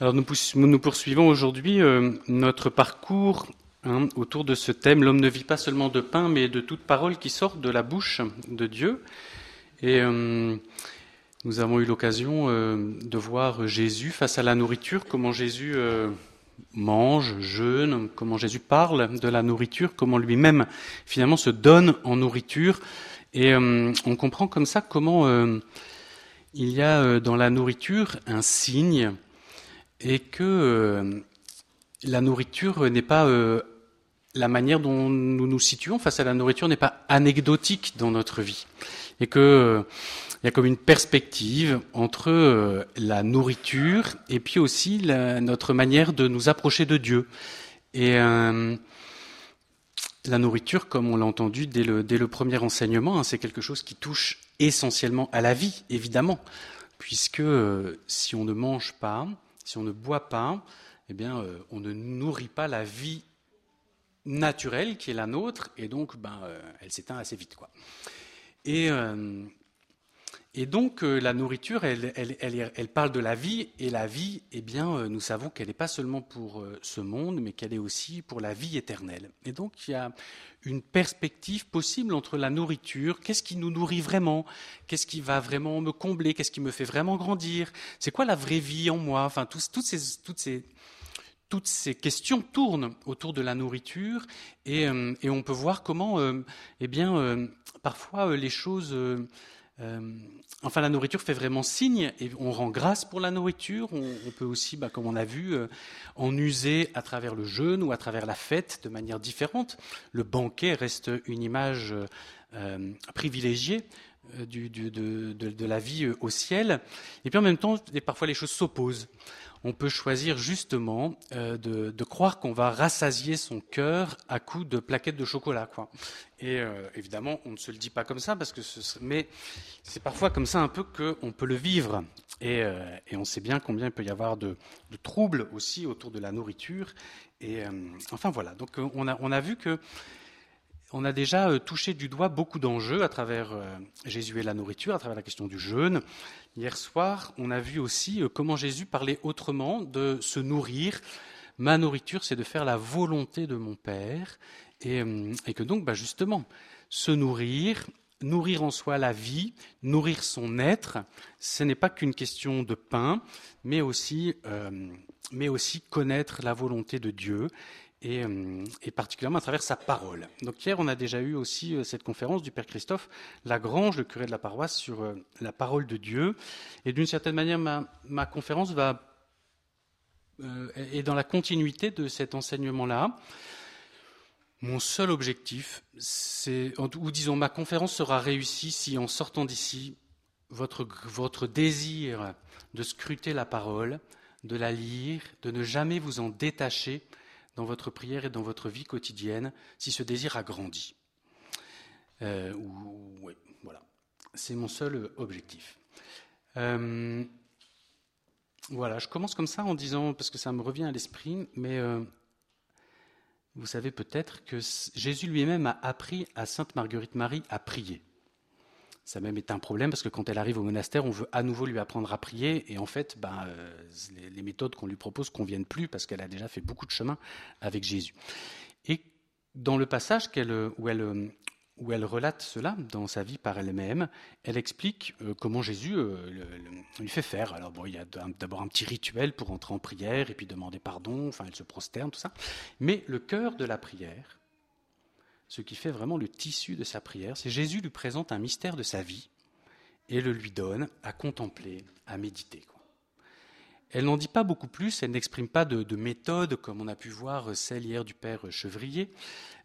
Alors nous, nous poursuivons aujourd'hui euh, notre parcours hein, autour de ce thème L'homme ne vit pas seulement de pain, mais de toute parole qui sort de la bouche de Dieu. Et euh, nous avons eu l'occasion euh, de voir Jésus face à la nourriture, comment Jésus mange, jeûne, comment Jésus parle de la nourriture, comment lui-même finalement se donne en nourriture. Et on comprend comme ça comment il y a dans la nourriture un signe et que euh, la nourriture n'est pas euh, la manière dont nous nous situons face à la nourriture n'est pas anecdotique dans notre vie et que euh, il y a comme une perspective entre la nourriture et puis aussi notre manière de nous approcher de Dieu. Et la nourriture, comme on l'a entendu dès le, dès le, premier enseignement, hein, c'est quelque chose qui touche essentiellement à la vie, évidemment, puisque si on ne mange pas, si on ne boit pas, eh bien, euh, on ne nourrit pas la vie naturelle qui est la nôtre, et donc, ben, euh, elle s'éteint assez vite, quoi. Et, euh, et donc, la nourriture, elle, elle, elle, parle de la vie, et la vie, eh bien, nous savons qu'elle n'est pas seulement pour ce monde, mais qu'elle est aussi pour la vie éternelle. Et donc, il y a une perspective possible entre la nourriture, qu'est-ce qui nous nourrit vraiment, qu'est-ce qui va vraiment me combler, qu'est-ce qui me fait vraiment grandir, c'est quoi la vraie vie en moi, enfin toutes, ces, toutes, ces, toutes ces questions tournent autour de la nourriture et, euh, on peut voir comment, euh, eh bien, euh, parfois les choses euh, enfin, la nourriture fait vraiment signe et on rend grâce pour la nourriture. On, peut aussi, bah, comme on a vu, euh, en user à travers le jeûne ou à travers la fête de manière différente. Le banquet reste une image euh, privilégiée du, de, de, la vie au ciel. Et puis en même temps, parfois les choses s'opposent on peut choisir justement euh, de, croire qu'on va rassasier son cœur à coups de plaquettes de chocolat. Quoi. Et euh, évidemment, on ne se le dit pas comme ça, parce que mais c'est parfois comme ça un peu qu'on peut le vivre. Euh, et, on sait bien combien il peut y avoir de, troubles aussi autour de la nourriture. Et enfin voilà, donc on a, on a vu que on a déjà euh, touché du doigt beaucoup d'enjeux à travers euh, Jésus et la nourriture, à travers la question du jeûne. Hier soir, on a vu aussi euh, comment Jésus parlait autrement de se nourrir. Ma nourriture, c'est de faire la volonté de mon Père. Et, que donc, bah, justement, se nourrir, nourrir en soi la vie, nourrir son être, ce n'est pas qu'une question de pain, mais aussi, mais aussi connaître la volonté de Dieu euh, et, particulièrement à travers sa parole. Donc hier, on a déjà eu aussi euh, cette conférence du Père Christophe Lagrange, le curé de la paroisse, sur euh, la parole de Dieu. Et d'une certaine manière, ma, conférence va est dans la continuité de cet enseignement-là. Mon seul objectif, ou disons, ma conférence sera réussie si, en sortant d'ici, votre désir de scruter la parole, de la lire, de ne jamais vous en détacher, dans votre prière et dans votre vie quotidienne si ce désir a grandi. Euh, voilà. C'est mon seul objectif. Euh, voilà, je commence comme ça en disant, parce que ça me revient à l'esprit, mais euh, vous savez peut-être que Jésus lui-même a appris à Sainte Marguerite Marie à prier. Ça même est un problème parce que quand elle arrive au monastère, on veut à nouveau lui apprendre à prier et en fait, ben, euh, les, méthodes qu'on lui propose conviennent plus parce qu'elle a déjà fait beaucoup de chemin avec Jésus. Et dans le passage où, elle, où elle relate cela dans sa vie par elle-même, elle explique euh, comment Jésus euh, lui fait faire. Alors bon, il y a d'abord un petit rituel pour entrer en prière et puis demander pardon, enfin elle se prosterne, tout ça. Mais le cœur de la prière, ce qui fait vraiment le tissu de sa prière, c'est Jésus lui présente un mystère de sa vie et le lui donne à contempler, à méditer. Elle n'en dit pas beaucoup plus, elle n'exprime pas de, méthode comme on a pu voir celle hier du père Chevrier,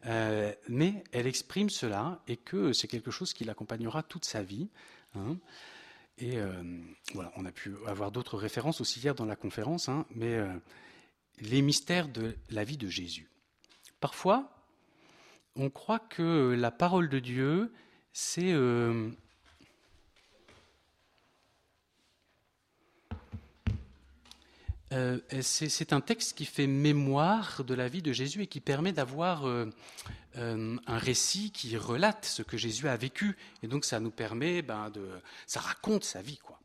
euh, mais elle exprime cela et que c'est quelque chose qui l'accompagnera toute sa vie. Hein. Et euh, voilà, on a pu avoir d'autres références aussi hier dans la conférence, hein, mais euh, les mystères de la vie de Jésus. Parfois, on croit que la parole de Dieu, c'est euh, euh, c'est un texte qui fait mémoire de la vie de Jésus et qui permet d'avoir euh, un récit qui relate ce que Jésus a vécu. Et donc ça nous permet, ben, de, ça raconte sa vie, quoi.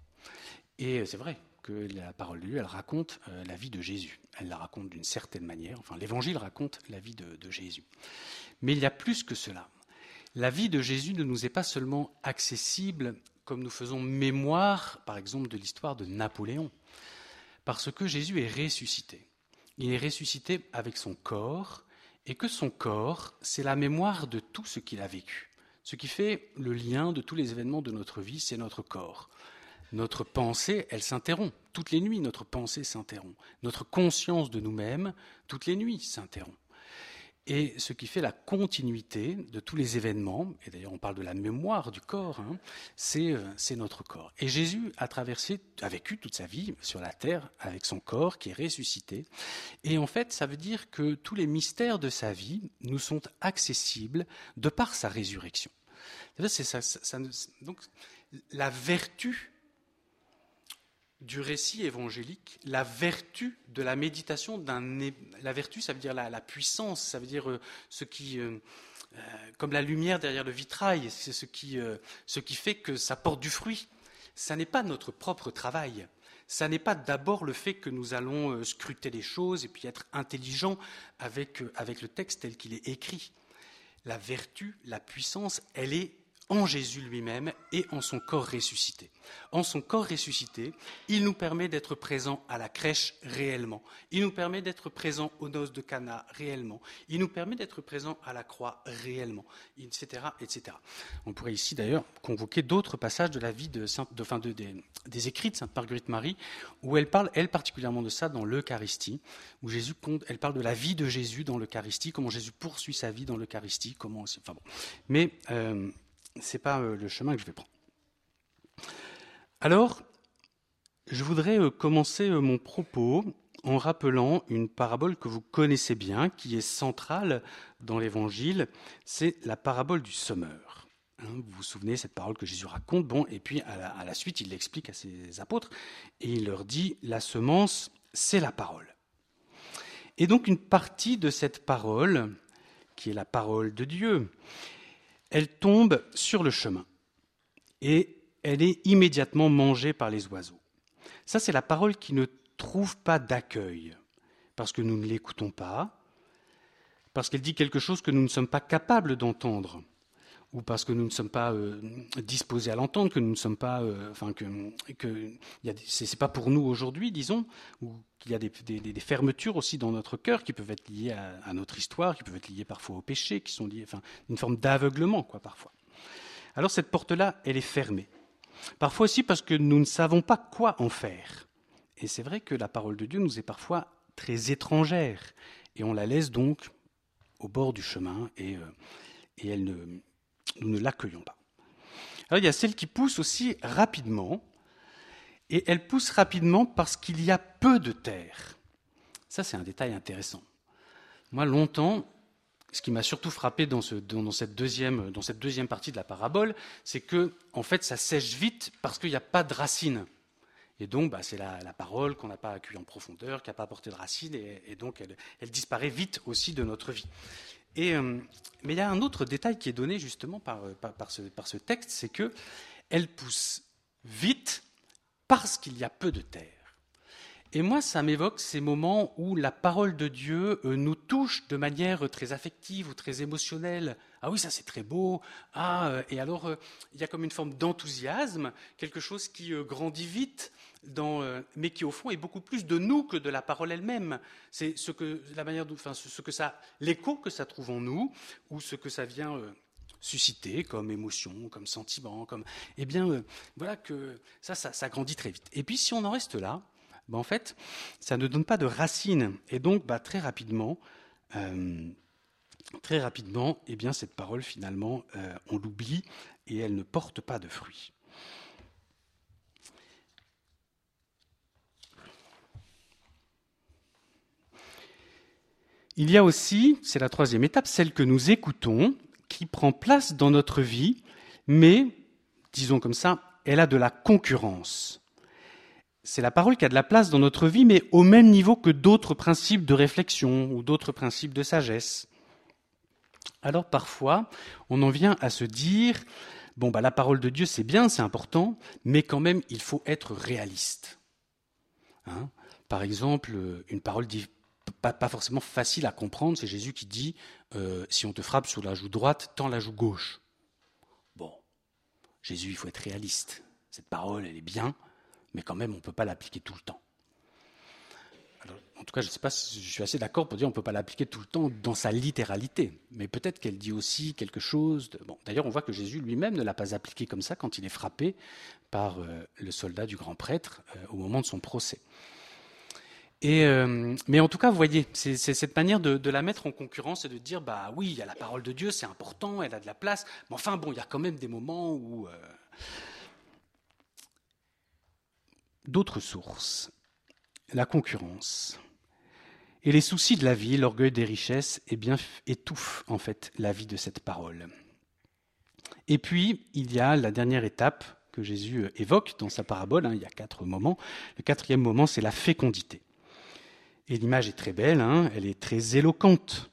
Et c'est vrai, que la parole de Dieu, elle raconte euh, la vie de Jésus. Elle la raconte d'une certaine manière. Enfin, l'Évangile raconte la vie de Jésus. Mais il y a plus que cela. La vie de Jésus ne nous est pas seulement accessible comme nous faisons mémoire, par exemple, de l'histoire de Napoléon, parce que Jésus est ressuscité. Il est ressuscité avec son corps, et que son corps, c'est la mémoire de tout ce qu'il a vécu. Ce qui fait le lien de tous les événements de notre vie, c'est notre corps. Notre pensée, elle s'interrompt. Toutes les nuits, notre pensée s'interrompt. Notre conscience de nous-mêmes, toutes les nuits, s'interrompt. Et ce qui fait la continuité de tous les événements, et d'ailleurs on parle de la mémoire du corps, hein, euh, c'est notre corps. Et Jésus a traversé, a vécu toute sa vie sur la terre avec son corps qui est ressuscité. Et en fait, ça veut dire que tous les mystères de sa vie nous sont accessibles de par sa résurrection. Donc la vertu du récit évangélique la vertu de la méditation la vertu ça veut dire la, puissance ça veut dire euh, ce qui euh, euh, comme la lumière derrière le vitrail c'est ce qui ce qui fait que ça porte du fruit. Ça n'est pas notre propre travail. Ça n'est pas d'abord le fait que nous allons scruter les choses et puis être intelligents avec avec le texte tel qu'il est écrit. La vertu la puissance elle est en Jésus lui-même et en son corps ressuscité. En son corps ressuscité, il nous permet d'être présents à la crèche réellement. Il nous permet d'être présents aux noces de Cana réellement. Il nous permet d'être présents à la croix réellement, etc., etc. On pourrait ici d'ailleurs convoquer d'autres passages de la vie de, des, écrits de Sainte Marguerite Marie, où elle parle, elle particulièrement de ça dans l'Eucharistie, où Jésus compte, elle parle de la vie de Jésus dans l'Eucharistie, comment Jésus poursuit sa vie dans l'Eucharistie, comment. Mais euh, ce n'est pas euh, le chemin que je vais prendre. Alors, je voudrais euh, commencer euh, mon propos en rappelant une parabole que vous connaissez bien, qui est centrale dans l'Évangile, c'est la parabole du sommeur. Hein, vous vous souvenez cette parole que Jésus raconte, bon, et puis à la suite, il l'explique à ses apôtres, et il leur dit, la semence, c'est la parole. Et donc une partie de cette parole, qui est la parole de Dieu, elle tombe sur le chemin. Et elle est immédiatement mangée par les oiseaux. Ça, c'est la parole qui ne trouve pas d'accueil, parce que nous ne l'écoutons pas, parce qu'elle dit quelque chose que nous ne sommes pas capables d'entendre, ou parce que nous ne sommes pas euh, disposés à l'entendre, que nous ne sommes pas, euh, enfin que, c'est pas pour nous aujourd'hui, disons, ou qu'il y a des, fermetures aussi dans notre cœur qui peuvent être liées à, notre histoire, qui peuvent être liées parfois au péché, qui sont liées, enfin, une forme d'aveuglement, quoi, parfois. Alors cette porte-là, elle est fermée. Parfois aussi parce que nous ne savons pas quoi en faire. Et c'est vrai que la parole de Dieu nous est parfois très étrangère, et on la laisse donc au bord du chemin, et, euh, et elle ne nous ne l'accueillons pas. Il y a celle qui pousse aussi rapidement, et elle pousse rapidement parce qu'il y a peu de terre. Ça, c'est un détail intéressant. Moi, longtemps, ce qui m'a surtout frappé dans, cette deuxième, dans, cette deuxième, partie de la parabole, c'est que, en fait, ça sèche vite parce qu'il n'y a pas de racines. Et donc, bah, c'est la, parole qu'on n'a pas accueillie en profondeur, qui n'a pas apporté de racines, et, donc elle, disparaît vite aussi de notre vie. Euh, mais il y a un autre détail qui est donné justement euh, par, ce, texte, c'est que elle pousse vite parce qu'il y a peu de terre. Et moi, ça m'évoque ces moments où la parole de Dieu euh, nous touche de manière très affective ou très émotionnelle. Ah oui, ça c'est très beau. Ah, et alors, il y a comme une forme d'enthousiasme, quelque chose qui grandit vite, euh, mais qui au fond est beaucoup plus de nous que de la parole elle-même. C'est ce que la manière, enfin, ce que ça, l'écho que ça trouve en nous, ou ce que ça vient euh, susciter comme émotion, comme sentiment, comme, eh bien, euh, voilà que ça, ça, grandit très vite. Et puis, si on en reste là, ben, en fait, ça ne donne pas de racines, et donc, bah, très rapidement. très rapidement, eh bien, cette parole, finalement, on l'oublie et elle ne porte pas de fruits. Il y a aussi, c'est la troisième étape, celle que nous écoutons, qui prend place dans notre vie, mais, disons comme ça, elle a de la concurrence. C'est la parole qui a de la place dans notre vie, mais au même niveau que d'autres principes de réflexion ou d'autres principes de sagesse. Alors parfois, on en vient à se dire, bon, bah, la parole de Dieu, c'est bien, c'est important, mais quand même, il faut être réaliste. Hein? Par exemple, une parole pas, forcément facile à comprendre, c'est Jésus qui dit euh, si on te frappe sur la joue droite, tends la joue gauche. Bon, Jésus, il faut être réaliste. Cette parole, elle est bien, mais quand même, on ne peut pas l'appliquer tout le temps. en tout cas, je ne sais pas si je suis assez d'accord pour dire qu'on ne peut pas l'appliquer tout le temps dans sa littéralité. Mais peut-être qu'elle dit aussi quelque chose. Bon, D'ailleurs, on voit que Jésus lui-même ne l'a pas appliqué comme ça quand il est frappé par euh, le soldat du grand prêtre euh, au moment de son procès. Euh, mais en tout cas, vous voyez, c'est cette manière de, la mettre en concurrence et de dire, bah oui, il y a la parole de Dieu, c'est important, elle a de la place, mais enfin bon, il y a quand même des moments où... D'autres sources, la concurrence et les soucis de la vie, l'orgueil des richesses, eh bien, étouffent en fait la vie de cette parole. Et puis, il y a la dernière étape que Jésus évoque dans sa parabole, hein, il y a quatre moments. Le quatrième moment, c'est la fécondité. Et l'image est très belle, hein, elle est très éloquente.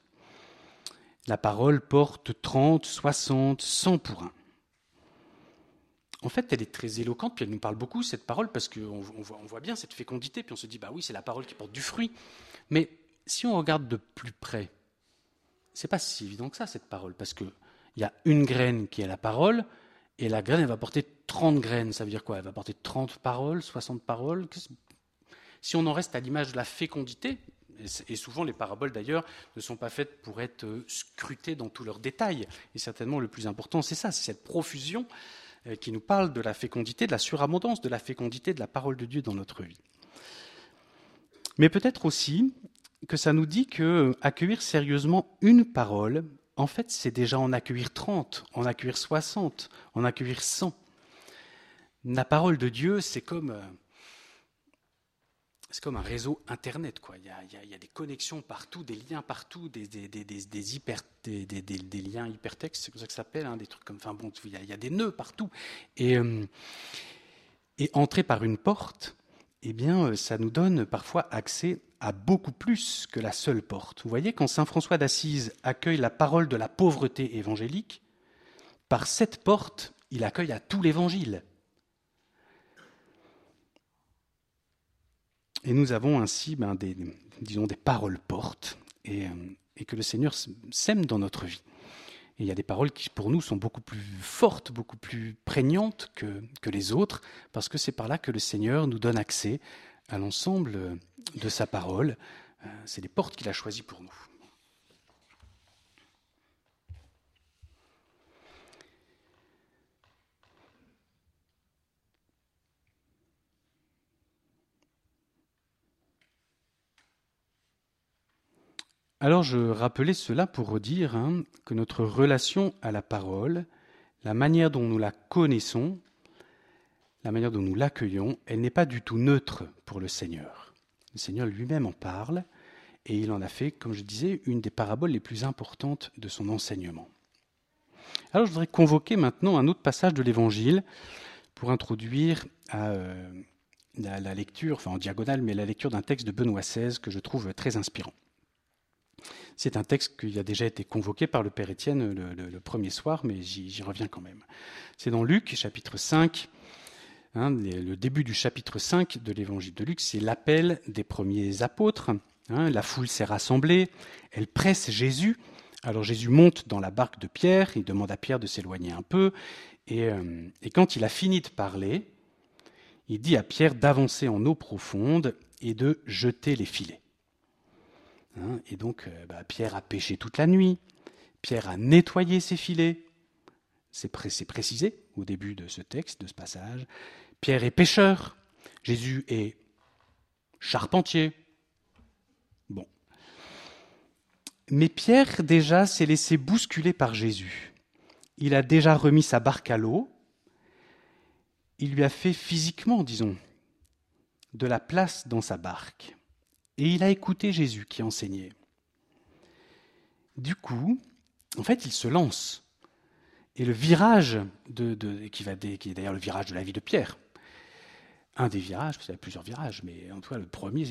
La parole porte 30, 60, 100 pour un en fait, elle est très éloquente, puis elle nous parle beaucoup, cette parole, parce qu'on voit, bien cette fécondité, puis on se dit, bah oui, c'est la parole qui porte du fruit. Mais si on regarde de plus près, c'est pas si évident que ça, cette parole, parce qu'il y a une graine qui est la parole, et la graine, elle va porter 30 graines. Ça veut dire quoi? Elle va porter 30 paroles, 60 paroles? Si on en reste à l'image de la fécondité, et souvent les paraboles d'ailleurs ne sont pas faites pour être scrutées dans tous leurs détails, et certainement le plus important, c'est ça, c'est cette profusion euh, qui nous parle de la fécondité, de la surabondance, de la fécondité de la parole de Dieu dans notre vie. Mais peut-être aussi que ça nous dit que accueillir sérieusement une parole, en fait, c'est déjà en accueillir 30, en accueillir 60, en accueillir 100. La parole de Dieu, c'est comme euh, c'est comme un réseau Internet. Quoi. Il, y a, des connexions partout, des liens partout, des, liens hypertextes, c'est comme ça que ça s'appelle, hein, des trucs comme. Enfin bon, il y, a, des nœuds partout. Et, euh, entrer par une porte, eh bien, euh, ça nous donne parfois accès à beaucoup plus que la seule porte. Vous voyez, quand saint François d'Assise accueille la parole de la pauvreté évangélique, par cette porte, il accueille à tout l'évangile. Et nous avons ainsi ben, des, disons, des paroles portes et, euh, que le Seigneur sème dans notre vie. Et il y a des paroles qui, pour nous, sont beaucoup plus fortes, beaucoup plus prégnantes que, que les autres, parce que c'est par là que le Seigneur nous donne accès à l'ensemble de sa parole. Euh, c'est les portes qu'il a choisies pour nous. Alors je rappelais cela pour redire hein, que notre relation à la parole, la manière dont nous la connaissons, la manière dont nous l'accueillons, elle n'est pas du tout neutre pour le Seigneur. Le Seigneur lui-même en parle et il en a fait, comme je disais, une des paraboles les plus importantes de son enseignement. Alors je voudrais convoquer maintenant un autre passage de l'Évangile pour introduire euh, la, la, lecture, enfin en diagonale, mais la lecture d'un texte de Benoît XVI que je trouve très inspirant. C'est un texte qui a déjà été convoqué par le Père Étienne le, premier soir, mais j'y reviens quand même. C'est dans Luc, chapitre 5, hein, le début du chapitre 5 de l'évangile de Luc, c'est l'appel des premiers apôtres. Hein. la foule s'est rassemblée, elle presse Jésus. Alors Jésus monte dans la barque de Pierre, il demande à Pierre de s'éloigner un peu, et, euh, et quand il a fini de parler, il dit à Pierre d'avancer en eau profonde et de jeter les filets. Hein, et donc, euh, bah, Pierre a pêché toute la nuit, Pierre a nettoyé ses filets, c'est précisé au début de ce texte, de ce passage. Pierre est pêcheur, Jésus est charpentier. Bon. Mais Pierre, déjà, s'est laissé bousculer par Jésus. Il a déjà remis sa barque à l'eau. Il lui a fait physiquement, disons, de la place dans sa barque. Et il a écouté Jésus qui enseignait. Du coup, en fait, il se lance. Et le virage, de, qui, va, est d'ailleurs le virage de la vie de Pierre, un des virages, parce qu'il y a plusieurs virages, mais en tout cas, le premier,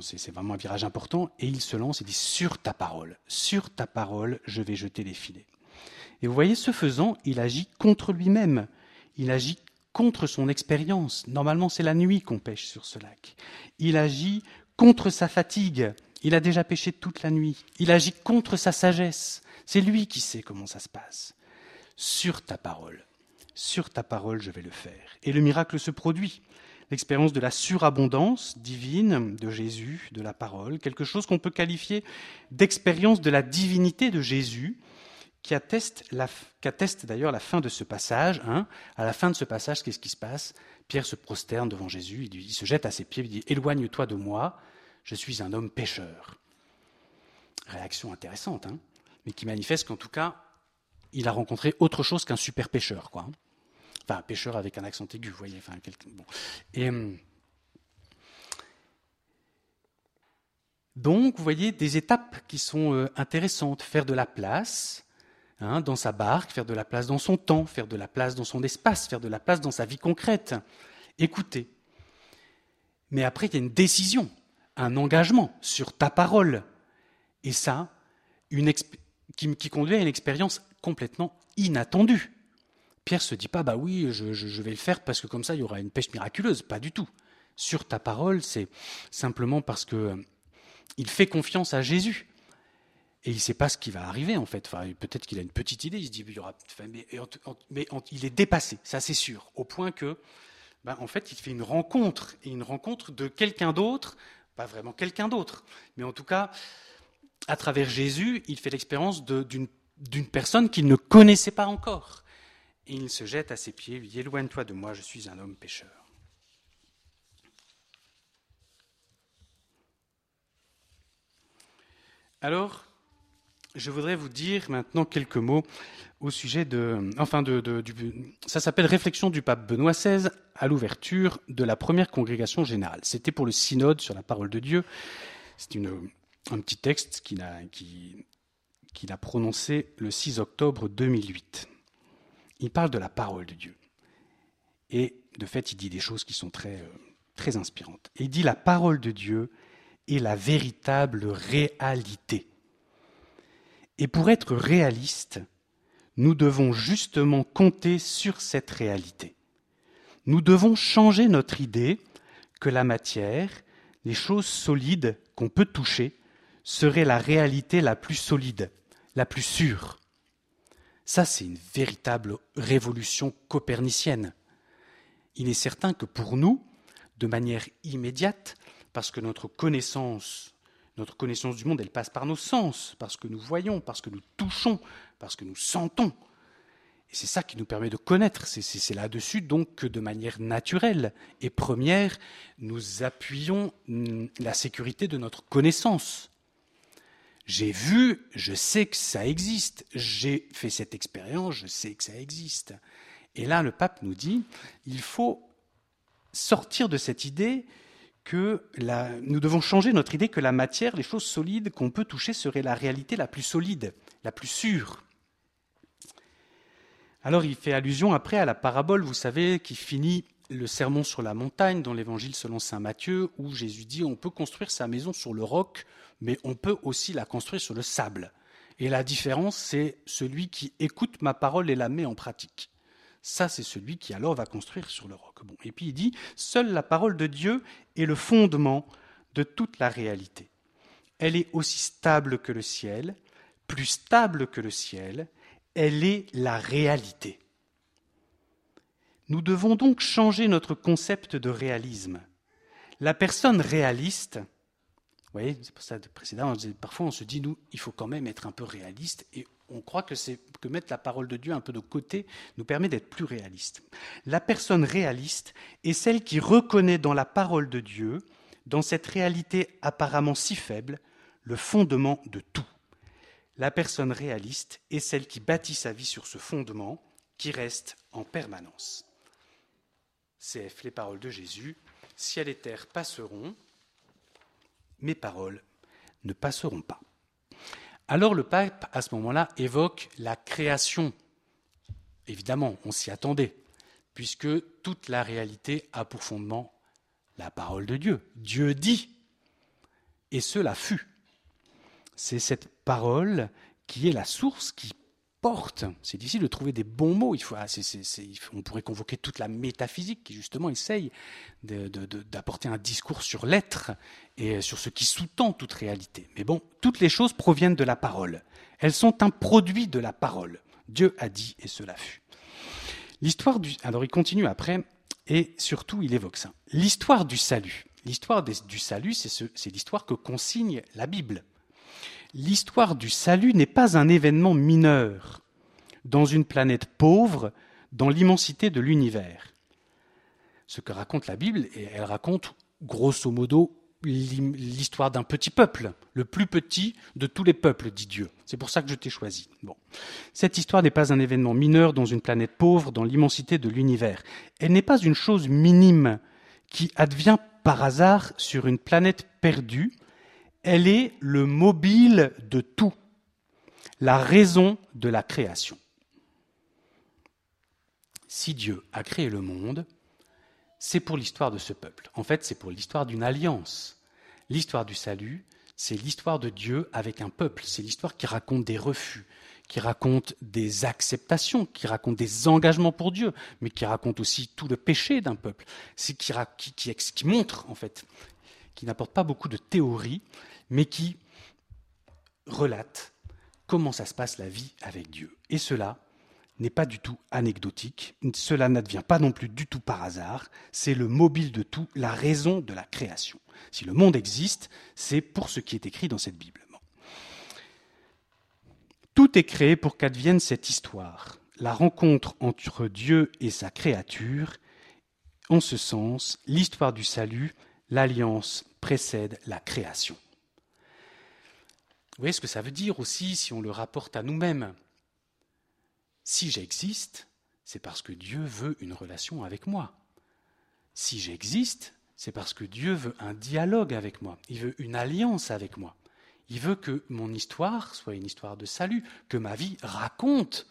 c'est vraiment un virage important, et il se lance et dit Sur ta parole, sur ta parole, je vais jeter les filets. Et vous voyez, ce faisant, il agit contre lui-même, il agit contre son expérience. Normalement, c'est la nuit qu'on pêche sur ce lac. Il agit contre sa fatigue. Il a déjà pêché toute la nuit. Il agit contre sa sagesse. C'est lui qui sait comment ça se passe. Sur ta parole. Sur ta parole, je vais le faire. Et le miracle se produit. L'expérience de la surabondance divine de Jésus, de la parole, quelque chose qu'on peut qualifier d'expérience de la divinité de Jésus, qui atteste, d'ailleurs la fin de ce passage. Hein. À la fin de ce passage, qu'est-ce qui se passe? Pierre se prosterne devant Jésus, il, se jette à ses pieds, il dit Éloigne-toi de moi, je suis un homme pécheur. Réaction intéressante, hein, mais qui manifeste qu'en tout cas, il a rencontré autre chose qu'un super pêcheur, quoi. Hein. Enfin, un pêcheur avec un accent aigu, vous voyez. Et, hum, donc, vous voyez des étapes qui sont euh, intéressantes. Faire de la place, Hein, dans sa barque, faire de la place dans son temps, faire de la place dans son espace, faire de la place dans sa vie concrète. Écoutez. Mais après, il y a une décision, un engagement sur ta parole. Et ça, qui, conduit à une expérience complètement inattendue. Pierre se dit pas, bah oui, je, je vais le faire parce que comme ça, il y aura une pêche miraculeuse. Pas du tout. Sur ta parole, c'est simplement parce que euh, il fait confiance à Jésus. Et il ne sait pas ce qui va arriver, en fait. Enfin, peut-être qu'il a une petite idée, il se dit, il aura, mais, il est dépassé, ça c'est sûr, au point que, ben, en fait, il fait une rencontre, et une rencontre de quelqu'un d'autre, pas vraiment quelqu'un d'autre, mais en tout cas, à travers Jésus, il fait l'expérience d'une personne qu'il ne connaissait pas encore. Et il se jette à ses pieds, éloigne-toi de moi, je suis un homme pécheur. Alors, je voudrais vous dire maintenant quelques mots au sujet de, enfin de, du, ça s'appelle Réflexion du pape Benoît XVI à l'ouverture de la première congrégation générale. C'était pour le synode sur la parole de Dieu. C'est un petit texte qu'il a, qui, qu'il a prononcé le 6 octobre 2008. Il parle de la parole de Dieu. Et de fait, il dit des choses qui sont très, très inspirantes. il dit la parole de Dieu est la véritable réalité et pour être réaliste, nous devons justement compter sur cette réalité. Nous devons changer notre idée que la matière, les choses solides qu'on peut toucher, serait la réalité la plus solide, la plus sûre. Ça, c'est une véritable révolution copernicienne. Il est certain que pour nous, de manière immédiate, parce que notre connaissance notre connaissance du monde, elle passe par nos sens, parce que nous voyons, parce que nous touchons, parce que nous sentons. Et c'est ça qui nous permet de connaître. C'est là-dessus donc que de manière naturelle et première, nous appuyons mm, la sécurité de notre connaissance. J'ai vu, je sais que ça existe. J'ai fait cette expérience, je sais que ça existe. Et là, le pape nous dit, il faut sortir de cette idée que nous devons changer notre idée que la matière, les choses solides qu'on peut toucher, serait la réalité la plus solide, la plus sûre. Alors il fait allusion après à la parabole, vous savez, qui finit le sermon sur la montagne dans l'évangile selon saint Matthieu, où Jésus dit on peut construire sa maison sur le roc, mais on peut aussi la construire sur le sable. Et la différence, c'est celui qui écoute ma parole et la met en pratique. Ça, c'est celui qui alors va construire sur le roc. Bon. Et puis il dit, seule la parole de Dieu est le fondement de toute la réalité. Elle est aussi stable que le ciel, plus stable que le ciel, elle est la réalité. Nous devons donc changer notre concept de réalisme. La personne réaliste, vous voyez, c'est pour ça précédemment, parfois on se dit, nous, il faut quand même être un peu réaliste et on croit que mettre la parole de Dieu un peu de côté nous permet d'être plus réaliste. La personne réaliste est celle qui reconnaît dans la parole de Dieu, dans cette réalité apparemment si faible, le fondement de tout. La personne réaliste est celle qui bâtit sa vie sur ce fondement qui reste en permanence. CF, les paroles de Jésus, ciel et terre passeront, mes paroles ne passeront pas. Alors le pape, à ce moment-là, évoque la création. Évidemment, on s'y attendait, puisque toute la réalité a pour fondement la parole de Dieu. Dieu dit, et cela fut. C'est cette parole qui est la source, qui C'est difficile de trouver des bons mots. Il faut, ah, on pourrait convoquer toute la métaphysique qui justement essaye d'apporter un discours sur l'être et sur ce qui sous-tend toute réalité. Mais bon, toutes les choses proviennent de la parole. Elles sont un produit de la parole. Dieu a dit et cela fut. L'histoire. Alors il continue après et surtout il évoque ça. L'histoire du salut. L'histoire du salut, c'est l'histoire que consigne la Bible l'histoire du salut n'est pas un événement mineur dans une planète pauvre, dans l'immensité de l'univers. Ce que raconte la Bible, et elle raconte grosso modo l'histoire d'un petit peuple, le plus petit de tous les peuples, dit Dieu. C'est pour ça que je t'ai choisi. Cette histoire n'est pas un événement mineur dans une planète pauvre, dans l'immensité de l'univers. Elle n'est pas une chose minime qui advient par hasard sur une planète perdue, elle est le mobile de tout, la raison de la création. Si Dieu a créé le monde, c'est pour l'histoire de ce peuple. En fait, c'est pour l'histoire d'une alliance. L'histoire du salut, c'est l'histoire de Dieu avec un peuple. C'est l'histoire qui raconte des refus, qui raconte des acceptations, qui raconte des engagements pour Dieu, mais qui raconte aussi tout le péché d'un peuple. C'est qui, qui, qui, montre, en fait, qui n'apporte pas beaucoup de théorie, mais qui relate comment ça se passe la vie avec Dieu. Et cela n'est pas du tout anecdotique, cela n'advient pas non plus du tout par hasard, c'est le mobile de tout, la raison de la création. Si le monde existe, c'est pour ce qui est écrit dans cette Bible. Tout est créé pour qu'advienne cette histoire, la rencontre entre Dieu et sa créature. En ce sens, l'histoire du salut, l'alliance précède la création. Vous voyez ce que ça veut dire aussi si on le rapporte à nous-mêmes Si j'existe, c'est parce que Dieu veut une relation avec moi. Si j'existe, c'est parce que Dieu veut un dialogue avec moi. Il veut une alliance avec moi. Il veut que mon histoire soit une histoire de salut, que ma vie raconte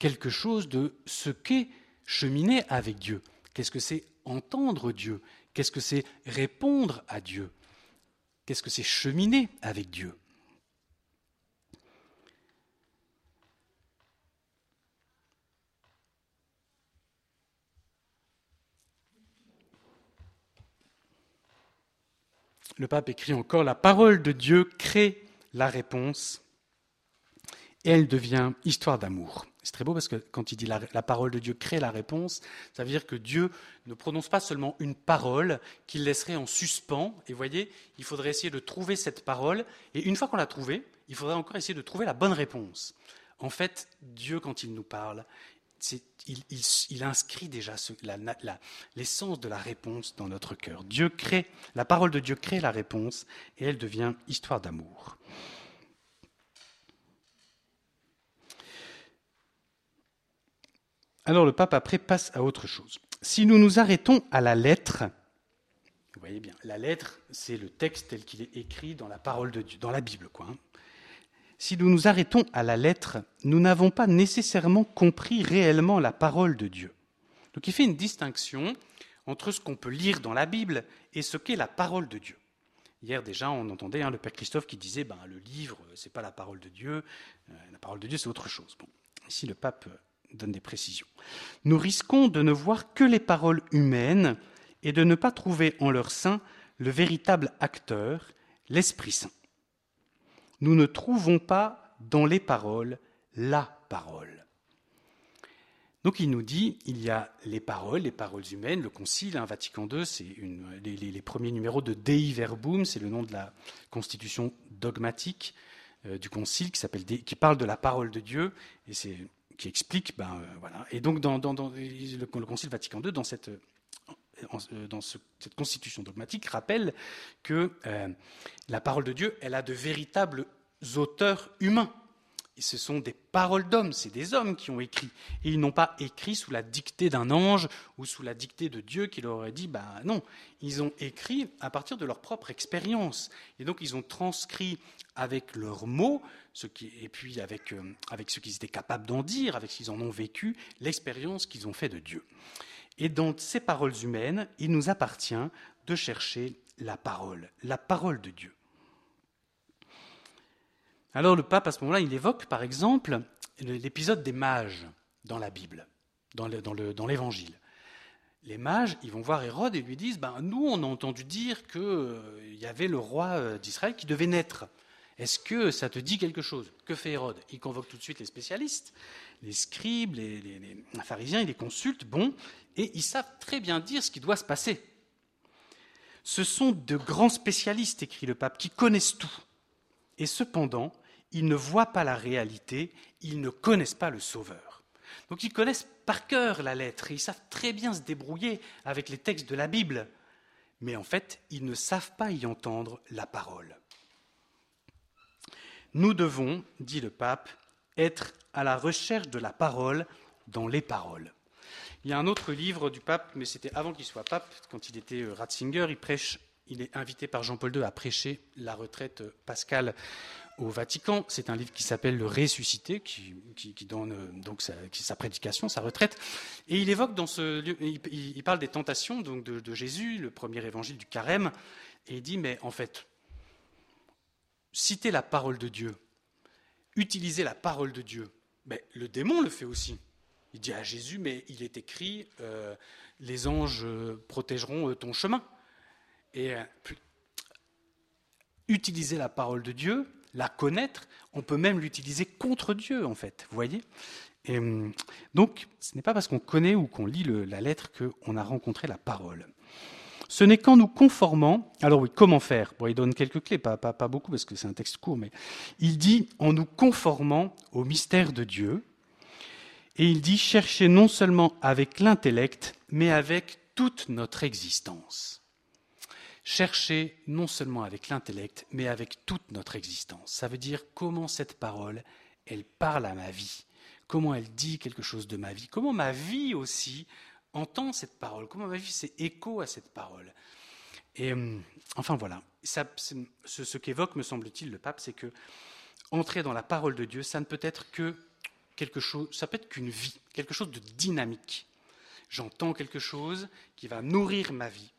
quelque chose de ce qu'est cheminer avec Dieu. Qu'est-ce que c'est entendre Dieu? Qu'est-ce que c'est répondre à Dieu? Qu'est-ce que c'est cheminer avec Dieu? Le pape écrit encore, la parole de Dieu crée la réponse et elle devient histoire d'amour. C'est très beau parce que quand il dit la, parole de Dieu crée la réponse, ça veut dire que Dieu ne prononce pas seulement une parole qu'il laisserait en suspens. Et voyez, il faudrait essayer de trouver cette parole. Et une fois qu'on l'a trouvée, il faudrait encore essayer de trouver la bonne réponse. En fait, Dieu, quand il nous parle, il, inscrit déjà l'essence de la réponse dans notre cœur. Dieu crée, la parole de Dieu crée la réponse et elle devient histoire d'amour. Alors le pape après passe à autre chose. Si nous nous arrêtons à la lettre, vous voyez bien, la lettre, c'est le texte tel qu'il est écrit dans la parole de Dieu, dans la Bible, quoi. Hein si nous nous arrêtons à la lettre, nous n'avons pas nécessairement compris réellement la parole de Dieu. Donc il fait une distinction entre ce qu'on peut lire dans la Bible et ce qu'est la parole de Dieu. Hier déjà, on entendait hein, le Père Christophe qui disait ben, le livre, ce n'est pas la parole de Dieu, euh, la parole de Dieu, c'est autre chose. Ici, le pape donne des précisions. Nous risquons de ne voir que les paroles humaines et de ne pas trouver en leur sein le véritable acteur, l'Esprit Saint nous ne trouvons pas dans les paroles la parole. Donc il nous dit, il y a les paroles, les paroles humaines, le Concile, hein, Vatican II, c'est les, premiers numéros de Dei Verbum, c'est le nom de la constitution dogmatique euh, du Concile qui, qui parle de la parole de Dieu, et c'est, qui explique, ben, euh. Et donc dans, le, Concile Vatican II, dans cette euh, dans cette constitution dogmatique rappelle que euh, la parole de Dieu, elle a de véritables auteurs humains. Ce sont des paroles d'hommes, c'est des hommes qui ont écrit. Et ils n'ont pas écrit sous la dictée d'un ange ou sous la dictée de Dieu qui leur aurait dit, bah non, ils ont écrit à partir de leur propre expérience. Et donc ils ont transcrit avec leurs mots, et puis avec, euh, avec ce qu'ils étaient capables d'en dire, avec ce qu'ils en ont vécu, l'expérience qu'ils ont fait de Dieu. Et dans ces paroles humaines, il nous appartient de chercher la parole, la parole de Dieu. Alors le pape, à ce moment-là, il évoque, par exemple, l'épisode des mages dans la Bible, dans l'Évangile. les mages, ils vont voir Hérode et lui disent, ben, nous, on a entendu dire qu'il euh, y avait le roi euh, d'Israël qui devait naître. Est-ce que ça te dit quelque chose? Que fait Hérode? Il convoque tout de suite les spécialistes, les scribes, les, pharisiens, il les consulte, bon, et ils savent très bien dire ce qui doit se passer. Ce sont de grands spécialistes, écrit le pape, qui connaissent tout. Et cependant, ils ne voient pas la réalité, ils ne connaissent pas le Sauveur. Donc ils connaissent par cœur la lettre, ils savent très bien se débrouiller avec les textes de la Bible, mais en fait, ils ne savent pas y entendre la parole. Nous devons, dit le pape, être à la recherche de la parole dans les paroles. Il y a un autre livre du pape, mais c'était avant qu'il soit pape, quand il était euh, Ratzinger, il est invité par Jean-Paul II à prêcher la retraite euh, pascale au Vatican. C'est un livre qui s'appelle Le Ressuscité, qui, donne euh, donc sa, prédication, sa retraite. Et il évoque dans ce il, il parle des tentations donc de, de, Jésus, le premier évangile du carême, et il dit mais en fait, citer la parole de Dieu, utiliser la parole de Dieu, mais le démon le fait aussi. Il dit à Jésus, mais il est écrit, euh, les anges protégeront euh, ton chemin. Et euh, utiliser la parole de Dieu, la connaître, on peut même l'utiliser contre Dieu, en fait. Vous voyez et, Donc, ce n'est pas parce qu'on connaît ou qu'on lit la lettre qu'on a rencontré la parole. Ce n'est qu'en nous conformant. Alors oui, comment faire? Il donne quelques clés, pas, pas, beaucoup parce que c'est un texte court, mais il dit en nous conformant au mystère de Dieu. Et il dit chercher non seulement avec l'intellect, mais avec toute notre existence. Chercher non seulement avec l'intellect, mais avec toute notre existence. Ça veut dire comment cette parole, elle parle à ma vie, comment elle dit quelque chose de ma vie, comment ma vie aussi entend cette parole, comment ma vie fait écho à cette parole. Euh, enfin voilà, ça, ce, qu'évoque, me semble-t-il, le pape, c'est que entrer dans la parole de Dieu, ça ne peut être que quelque chose, ça peut être qu'une vie, quelque chose de dynamique. J'entends quelque chose qui va nourrir ma vie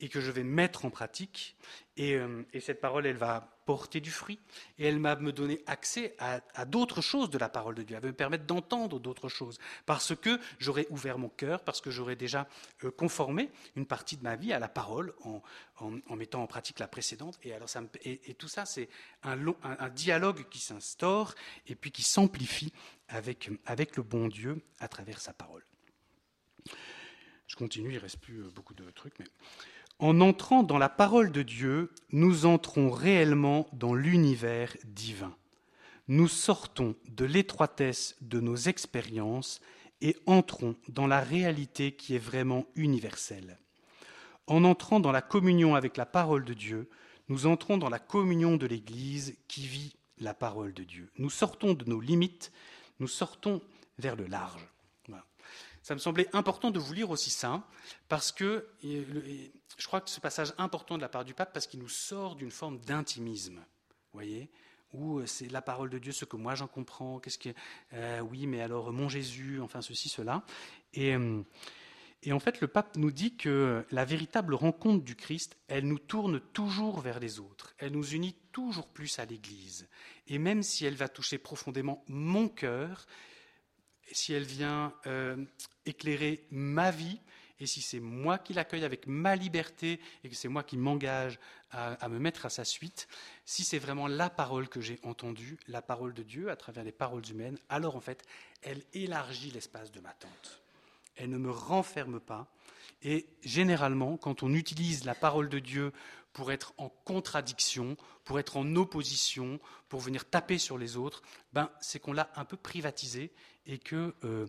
et que je vais mettre en pratique. Et, euh, cette parole, elle va porter du fruit et elle va me donner accès à, d'autres choses de la parole de Dieu. Elle va me permettre d'entendre d'autres choses parce que j'aurai ouvert mon cœur, parce que j'aurai déjà euh, conformé une partie de ma vie à la parole en, mettant en pratique la précédente. Et, alors ça et, tout ça, c'est un, un, dialogue qui s'instaure et puis qui s'amplifie avec, avec le bon Dieu à travers sa parole. Je continue, il ne reste plus euh, beaucoup de trucs, mais en entrant dans la parole de Dieu, nous entrons réellement dans l'univers divin. Nous sortons de l'étroitesse de nos expériences et entrons dans la réalité qui est vraiment universelle. En entrant dans la communion avec la parole de Dieu, nous entrons dans la communion de l'Église qui vit la parole de Dieu. Nous sortons de nos limites, nous sortons vers le large. Ça me semblait important de vous lire aussi ça, parce que je crois que ce passage important de la part du pape, parce qu'il nous sort d'une forme d'intimisme, voyez, où euh, c'est la parole de Dieu, ce que moi j'en comprends, qu'est-ce que, euh, oui, mais alors mon Jésus, enfin ceci, cela. Euh, et en fait, le pape nous dit que la véritable rencontre du Christ, elle nous tourne toujours vers les autres, elle nous unit toujours plus à l'Église. Et même si elle va toucher profondément mon cœur, si elle vient éclairer ma vie, et si c'est moi qui l'accueille avec ma liberté et que c'est moi qui m'engage à, me mettre à sa suite, si c'est vraiment la parole que j'ai entendue, la parole de Dieu à travers les paroles humaines, alors en fait, elle élargit l'espace de ma tente. Elle ne me renferme pas. Et généralement, quand on utilise la parole de Dieu pour être en contradiction, pour être en opposition, pour venir taper sur les autres, ben, c'est qu'on l'a un peu privatisée et qu'elle euh,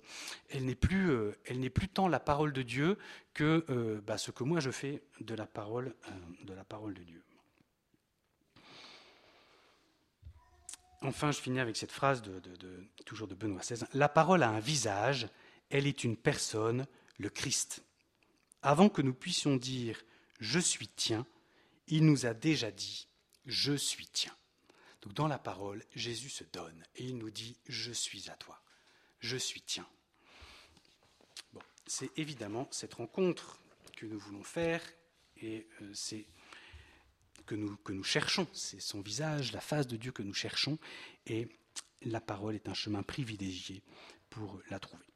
n'est plus, euh, plus tant la parole de Dieu que euh, bah, ce que moi je fais de la parole, de la parole de Dieu. Enfin, je finis avec cette phrase de, toujours de Benoît XVI. La parole a un visage, elle est une personne, le Christ. Avant que nous puissions dire je suis tien, il nous a déjà dit je suis tien. Donc dans la parole, Jésus se donne et il nous dit je suis à toi je suis tien. Bon, c'est évidemment cette rencontre que nous voulons faire et euh, c'est que nous, que nous cherchons. C'est son visage, la face de Dieu que nous cherchons. Et la parole est un chemin privilégié pour la trouver.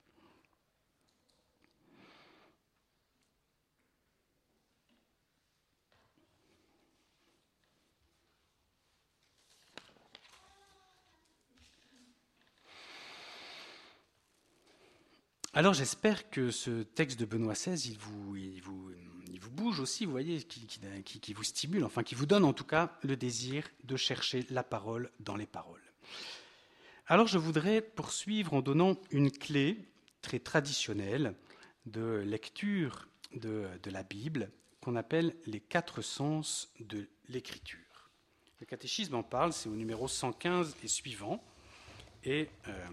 Alors j'espère que ce texte de Benoît XVI, vous, bouge aussi, vous voyez, qui, vous stimule, enfin qui vous donne en tout cas le désir de chercher la parole dans les paroles. Alors je voudrais poursuivre en donnant une clé très traditionnelle de lecture de, de la Bible qu'on appelle les quatre sens de l'écriture. Le catéchisme en parle, c'est au numéro 115 et suivant, et euh,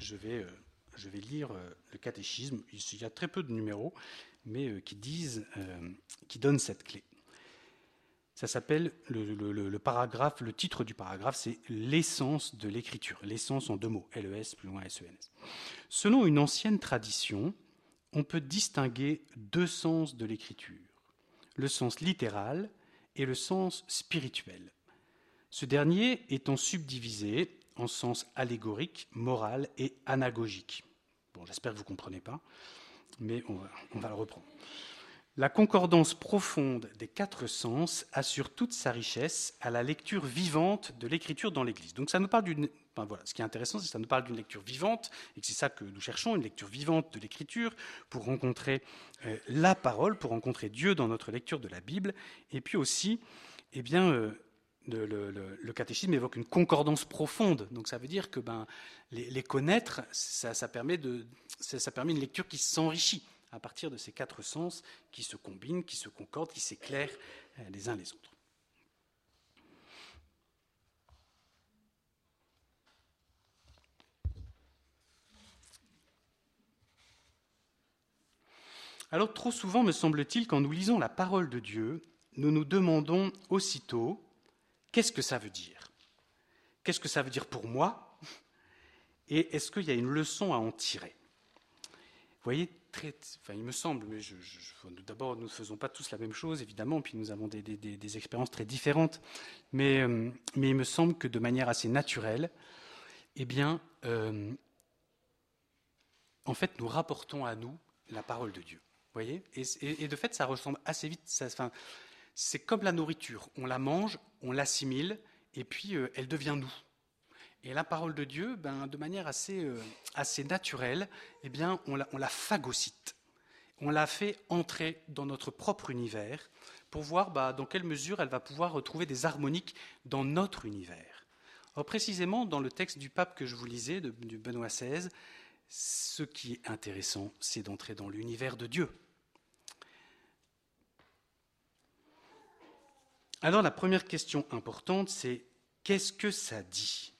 je vais... Euh, je vais lire euh, le catéchisme. Il y a très peu de numéros, mais euh, qui disent, euh, qui donnent cette clé. Ça s'appelle le, paragraphe, le titre du paragraphe, c'est l'essence de l'écriture. L'essence en deux mots, LES plus loin SENS. E Selon une ancienne tradition, on peut distinguer deux sens de l'écriture le sens littéral et le sens spirituel. Ce dernier étant subdivisé en sens allégorique, moral et anagogique. Bon, j'espère que vous ne comprenez pas, mais on va, le reprendre. La concordance profonde des quatre sens assure toute sa richesse à la lecture vivante de l'écriture dans l'Église. Donc ça nous parle d'une... Enfin, voilà, ce qui est intéressant, c'est que ça nous parle d'une lecture vivante, et que c'est ça que nous cherchons, une lecture vivante de l'écriture, pour rencontrer euh, la parole, pour rencontrer Dieu dans notre lecture de la Bible, et puis aussi, eh bien, euh, le, catéchisme évoque une concordance profonde. Donc ça veut dire que ben, les, connaître, ça, permet de, ça, permet une lecture qui s'enrichit à partir de ces quatre sens qui se combinent, qui se concordent, qui s'éclairent euh, les uns les autres. Alors trop souvent, me semble-t-il, quand nous lisons la parole de Dieu, nous nous demandons aussitôt Qu'est-ce que ça veut dire? Qu'est-ce que ça veut dire pour moi? Et est-ce qu'il y a une leçon à en tirer? Vous voyez, il me semble, mais d'abord, nous ne faisons pas tous la même chose, évidemment, puis nous avons des, expériences très différentes, mais, euh, mais, il me semble que de manière assez naturelle, eh bien, euh, en fait, nous rapportons à nous la parole de Dieu. Vous voyez? Et, de fait, ça ressemble assez vite. C'est comme la nourriture. On la mange, on l'assimile, et puis euh, elle devient nous. Et la parole de Dieu, ben, de manière assez, euh, assez naturelle, eh bien, on la, on phagocyte. On la fait entrer dans notre propre univers pour voir bah, dans quelle mesure elle va pouvoir retrouver des harmoniques dans notre univers. Or, précisément, dans le texte du pape que je vous lisais, de, Benoît XVI, ce qui est intéressant, c'est d'entrer dans l'univers de Dieu. Alors la première question importante, c'est qu'est-ce que ça dit?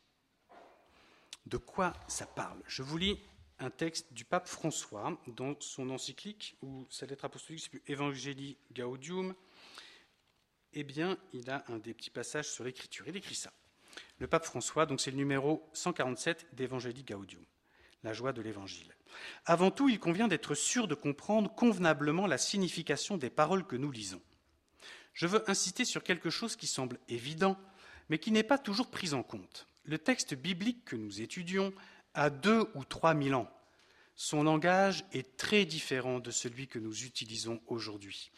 De quoi ça parle? Je vous lis un texte du pape François dans son encyclique, ou sa lettre apostolique, c'est plus Evangelii Gaudium. Eh bien, il a un des petits passages sur l'écriture. Il écrit ça. Le pape François, donc c'est le numéro 147 d'Evangelii Gaudium, la joie de l'évangile. Avant tout, il convient d'être sûr de comprendre convenablement la signification des paroles que nous lisons je veux insister sur quelque chose qui semble évident, mais qui n'est pas toujours pris en compte. Le texte biblique que nous étudions a deux ou trois mille ans. Son langage est très différent de celui que nous utilisons aujourd'hui.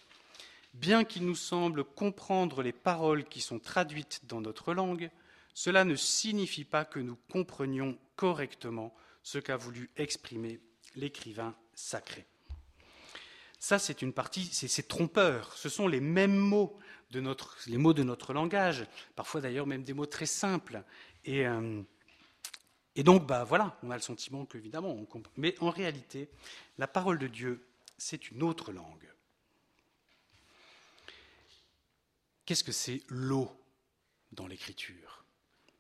Bien qu'il nous semble comprendre les paroles qui sont traduites dans notre langue, cela ne signifie pas que nous comprenions correctement ce qu'a voulu exprimer l'écrivain sacré. Ça, c'est une partie, c'est trompeur. Ce sont les mêmes mots de notre, les mots notre langage, parfois d'ailleurs même des mots très simples. Et, euh, donc, bah voilà, on a le sentiment qu'évidemment, on comprend. Mais en réalité, la parole de Dieu, c'est une autre langue. Qu'est-ce que c'est l'eau dans l'écriture?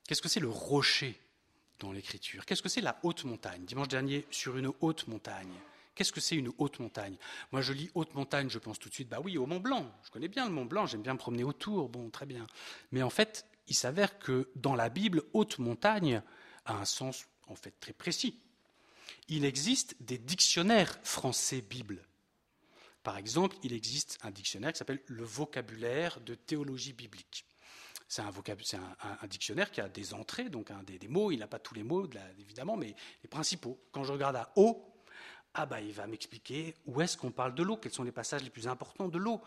Qu'est-ce que c'est le rocher dans l'écriture? Qu'est-ce que c'est la haute montagne? Dimanche dernier, sur une haute montagne. Qu'est-ce que c'est une haute montagne? Moi, je lis haute montagne, je pense tout de suite, bah oui, au Mont Blanc. Je connais bien le Mont Blanc, j'aime bien me promener autour, bon, très bien. Mais en fait, il s'avère que dans la Bible, haute montagne a un sens en fait très précis. Il existe des dictionnaires français Bible. Par exemple, il existe un dictionnaire qui s'appelle le vocabulaire de théologie biblique. C'est un, dictionnaire qui a des entrées, donc des, mots. Il n'a pas tous les mots, évidemment, mais les principaux. Quand je regarde à eau, ah bah, il va m'expliquer où est-ce qu'on parle de l'eau, quels sont les passages les plus importants de l'eau.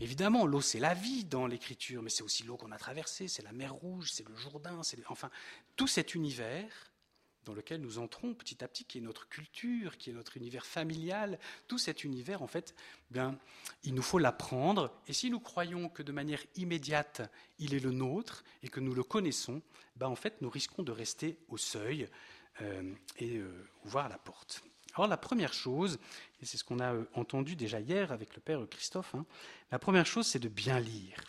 Évidemment, l'eau, c'est la vie dans l'écriture, mais c'est aussi l'eau qu'on a traversée, c'est la mer Rouge, c'est le Jourdain, c'est enfin tout cet univers dans lequel nous entrons petit à petit, qui est notre culture, qui est notre univers familial, tout cet univers, en fait, bien, il nous faut l'apprendre. Et si nous croyons que de manière immédiate, il est le nôtre et que nous le connaissons, ben, en fait, nous risquons de rester au seuil euh, et euh, ouvrir la porte. Alors la première chose, et c'est ce qu'on a euh, entendu déjà hier avec le Père Christophe, hein, la première chose, c'est de bien lire.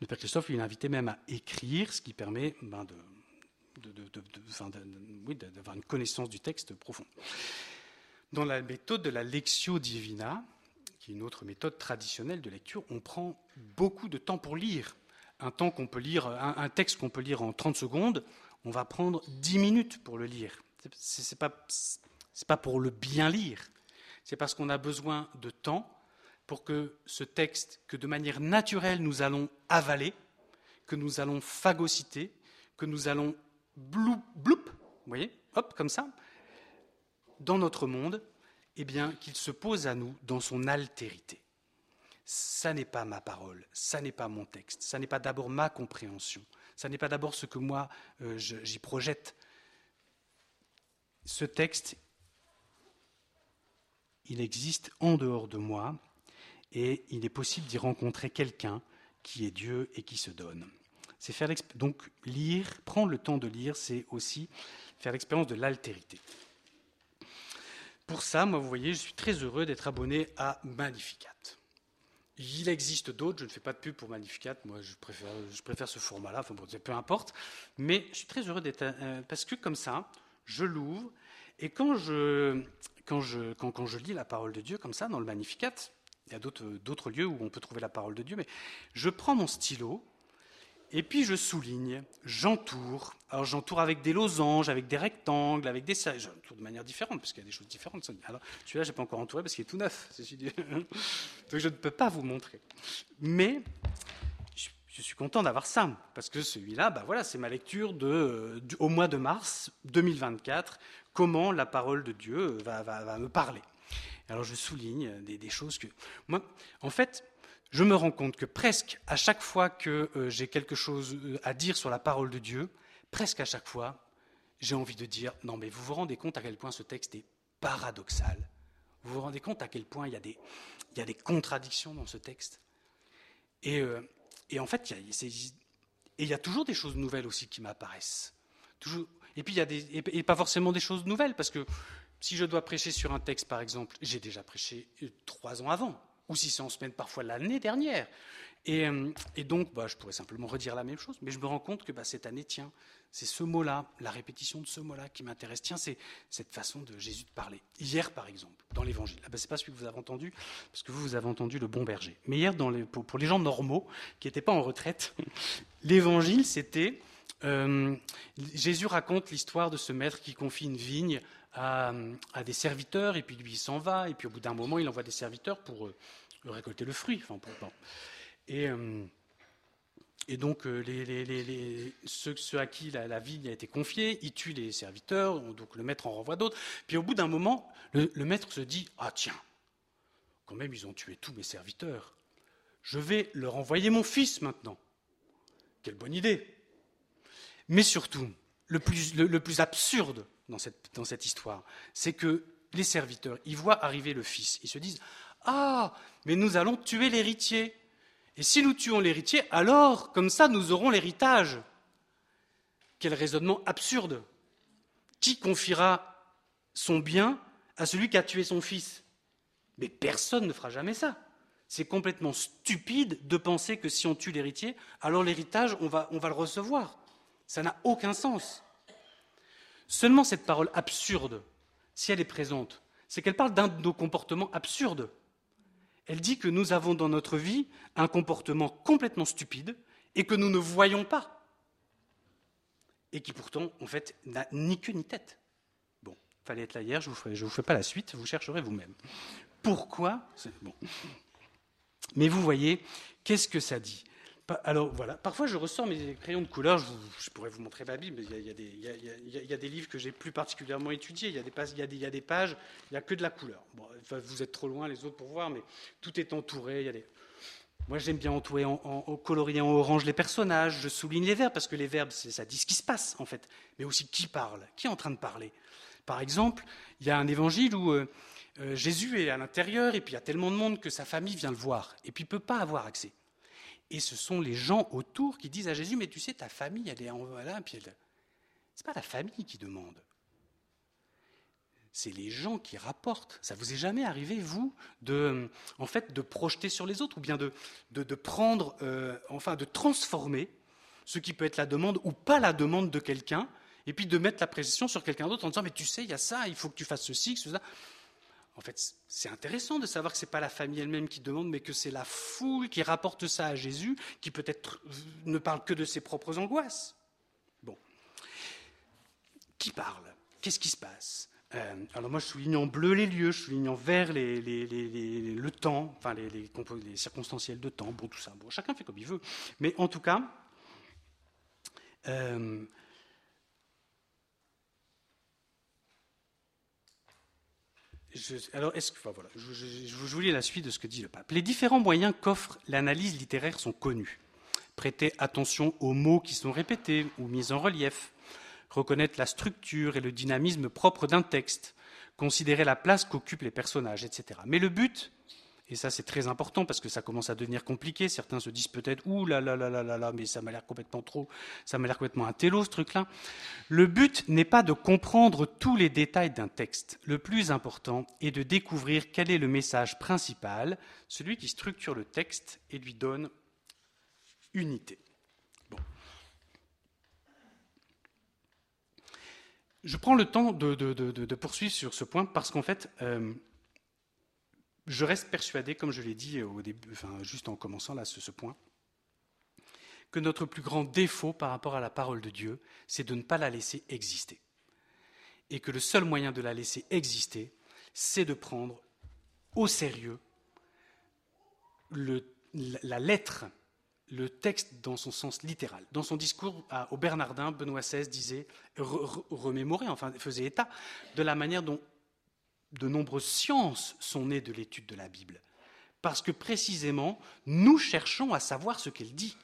Le Père Christophe, lui, invité même à écrire, ce qui permet ben, de d'avoir une connaissance du texte profond. Dans la méthode de la lectio divina, qui est une autre méthode traditionnelle de lecture, on prend beaucoup de temps pour lire. Un, temps qu'on peut lire, un, texte qu'on peut lire en 30 secondes, on va prendre 10 minutes pour le lire. Ce n'est pas, pas pour le bien lire, c'est parce qu'on a besoin de temps pour que ce texte, que de manière naturelle nous allons avaler, que nous allons phagocyter, que nous allons bloup, bloup, vous voyez, hop, comme ça, dans notre monde, eh bien, qu'il se pose à nous dans son altérité. Ça n'est pas ma parole, ça n'est pas mon texte, ça n'est pas d'abord ma compréhension, ça n'est pas d'abord ce que moi euh, j'y projette. Ce texte, il existe en dehors de moi et il est possible d'y rencontrer quelqu'un qui est Dieu et qui se donne. C'est donc lire, prendre le temps de lire, c'est aussi faire l'expérience de l'altérité. Pour ça, moi, vous voyez, je suis très heureux d'être abonné à Magnificat. Il existe d'autres, je ne fais pas de pub pour Magnificat, moi je préfère, je préfère ce format-là, enfin bon, peu importe, mais je suis très heureux d'être, euh, parce que comme ça, je l'ouvre, et quand je, quand, je, quand, quand je lis la parole de Dieu comme ça, dans le Magnificat, il y a d'autres lieux où on peut trouver la parole de Dieu, mais je prends mon stylo, et puis je souligne, j'entoure. Alors j'entoure avec des losanges, avec des rectangles, avec des J'entoure de manière différente, parce qu'il y a des choses différentes. Alors celui-là, je n'ai pas encore entouré parce qu'il est tout neuf. Donc je ne peux pas vous montrer. Mais je suis content d'avoir ça, parce que celui-là, bah voilà, c'est ma lecture de, au mois de mars 2024, comment la parole de Dieu va, me parler. Alors je souligne des, choses que... Moi, en fait, je me rends compte que presque à chaque fois que euh, j'ai quelque chose euh, à dire sur la parole de Dieu, presque à chaque fois, j'ai envie de dire, non mais vous vous rendez compte à quel point ce texte est paradoxal Vous vous rendez compte à quel point il y a des, contradictions dans ce texte et, euh, et, en fait, il y, a, il y a toujours des choses nouvelles aussi qui m'apparaissent. Toujours, et puis il y a pas forcément des choses nouvelles, parce que si je dois prêcher sur un texte, par exemple, j'ai déjà prêché trois ans avant ou si c'est en semaine, parfois l'année dernière. Et, euh, donc, bah, je pourrais simplement redire la même chose, mais je me rends compte que bah, cette année, tiens, c'est ce mot-là, la répétition de ce mot-là qui m'intéresse. Tiens, c'est cette façon de Jésus de parler. Hier, par exemple, dans l'Évangile. Ah, bah, ce n'est pas celui que vous avez entendu, parce que vous, vous avez entendu le bon berger. Mais hier, pour, les gens normaux, qui n'étaient pas en retraite, l'Évangile, c'était... Euh, Jésus raconte l'histoire de ce maître qui confie une vigne à, des serviteurs, et puis lui, il s'en va, et puis au bout d'un moment, il envoie des serviteurs pour euh, récolter le fruit. Enfin, et, euh, et, donc, ceux, à qui la, vigne a été confiée, ils tuent les serviteurs, donc le maître en renvoie d'autres. Puis au bout d'un moment, le maître se dit Ah, tiens, quand même, ils ont tué tous mes serviteurs. Je vais leur envoyer mon fils maintenant. Quelle bonne idée. Mais surtout, le plus, absurde, dans cette, histoire, c'est que les serviteurs, ils voient arriver le fils, ils se disent Ah, mais nous allons tuer l'héritier. Et si nous tuons l'héritier, alors, comme ça, nous aurons l'héritage. Quel raisonnement absurde Qui confiera son bien à celui qui a tué son fils? Mais personne ne fera jamais ça. C'est complètement stupide de penser que si on tue l'héritier, alors l'héritage, on va le recevoir. Ça n'a aucun sens. Seulement cette parole absurde, si elle est présente, c'est qu'elle parle d'un de nos comportements absurdes. Elle dit que nous avons dans notre vie un comportement complètement stupide et que nous ne voyons pas. Et qui pourtant, en fait, n'a ni queue ni tête. Bon, fallait être là hier, je ne vous, fais pas la suite, vous chercherez vous-même. pourquoi. Mais vous voyez, qu'est-ce que ça dit? Alors voilà, parfois je ressors mes crayons de couleur, je, pourrais vous montrer Bible, mais il y a, des livres que j'ai plus particulièrement étudiés, il y a des, pages, il des, pages, il n'y a que de la couleur. Vous êtes trop loin les autres pour voir, mais tout est entouré. Y a. Moi j'aime bien entourer en, en, colorier en orange les personnages, je souligne les verbes, parce que les verbes, ça dit ce qui se passe en fait, mais aussi qui parle, qui est en train de parler. Par exemple, il y a un évangile où euh, euh, Jésus est à l'intérieur, et puis il y a tellement de monde que sa famille vient le voir, et puis ne peut pas avoir accès. Et ce sont les gens autour qui disent à Jésus, mais tu sais, ta famille, elle est en voilà, c'est pas la famille qui demande. C'est les gens qui rapportent. Ça vous est jamais arrivé, vous, de, en fait, de projeter sur les autres, ou bien de, prendre, euh, enfin, de transformer ce qui peut être la demande ou pas la demande de quelqu'un, et puis de mettre la pression sur quelqu'un d'autre en disant, mais tu sais, il y a ça, il faut que tu fasses ceci, cela. En fait, c'est intéressant de savoir que ce n'est pas la famille elle-même qui demande, mais que c'est la foule qui rapporte ça à Jésus, qui peut-être ne parle que de ses propres angoisses. Bon. Qui parle? Qu'est-ce qui se passe? Euh, alors moi, je souligne en bleu les lieux, je souligne en vert les, le temps, enfin les, circonstanciels de temps, bon tout ça. Bon, chacun fait comme il veut. Mais en tout cas, euh, Je, alors, je, vous lis la suite de ce que dit le pape. Les différents moyens qu'offre l'analyse littéraire sont connus. Prêter attention aux mots qui sont répétés ou mis en relief, reconnaître la structure et le dynamisme propre d'un texte, considérer la place qu'occupent les personnages, etc. Mais le but, et ça, c'est très important parce que ça commence à devenir compliqué. Certains se disent peut-être, ouh là là là là là là, mais ça m'a l'air complètement trop, ça m'a l'air complètement un télo ce truc-là. Le but n'est pas de comprendre tous les détails d'un texte. Le plus important est de découvrir quel est le message principal, celui qui structure le texte et lui donne unité. Bon. Je prends le temps de, poursuivre sur ce point parce qu'en fait, euh, je reste persuadé, comme je l'ai dit au début, juste en commençant là ce, ce point, que notre plus grand défaut par rapport à la parole de Dieu, c'est de ne pas la laisser exister. Et que le seul moyen de la laisser exister, c'est de prendre au sérieux la lettre, le texte dans son sens littéral. Dans son discours au Bernardin, Benoît XVI disait, remémorait, enfin faisait état de la manière dont de nombreuses sciences sont nées de l'étude de la Bible. Parce que précisément, nous cherchons à savoir ce qu'elle dit.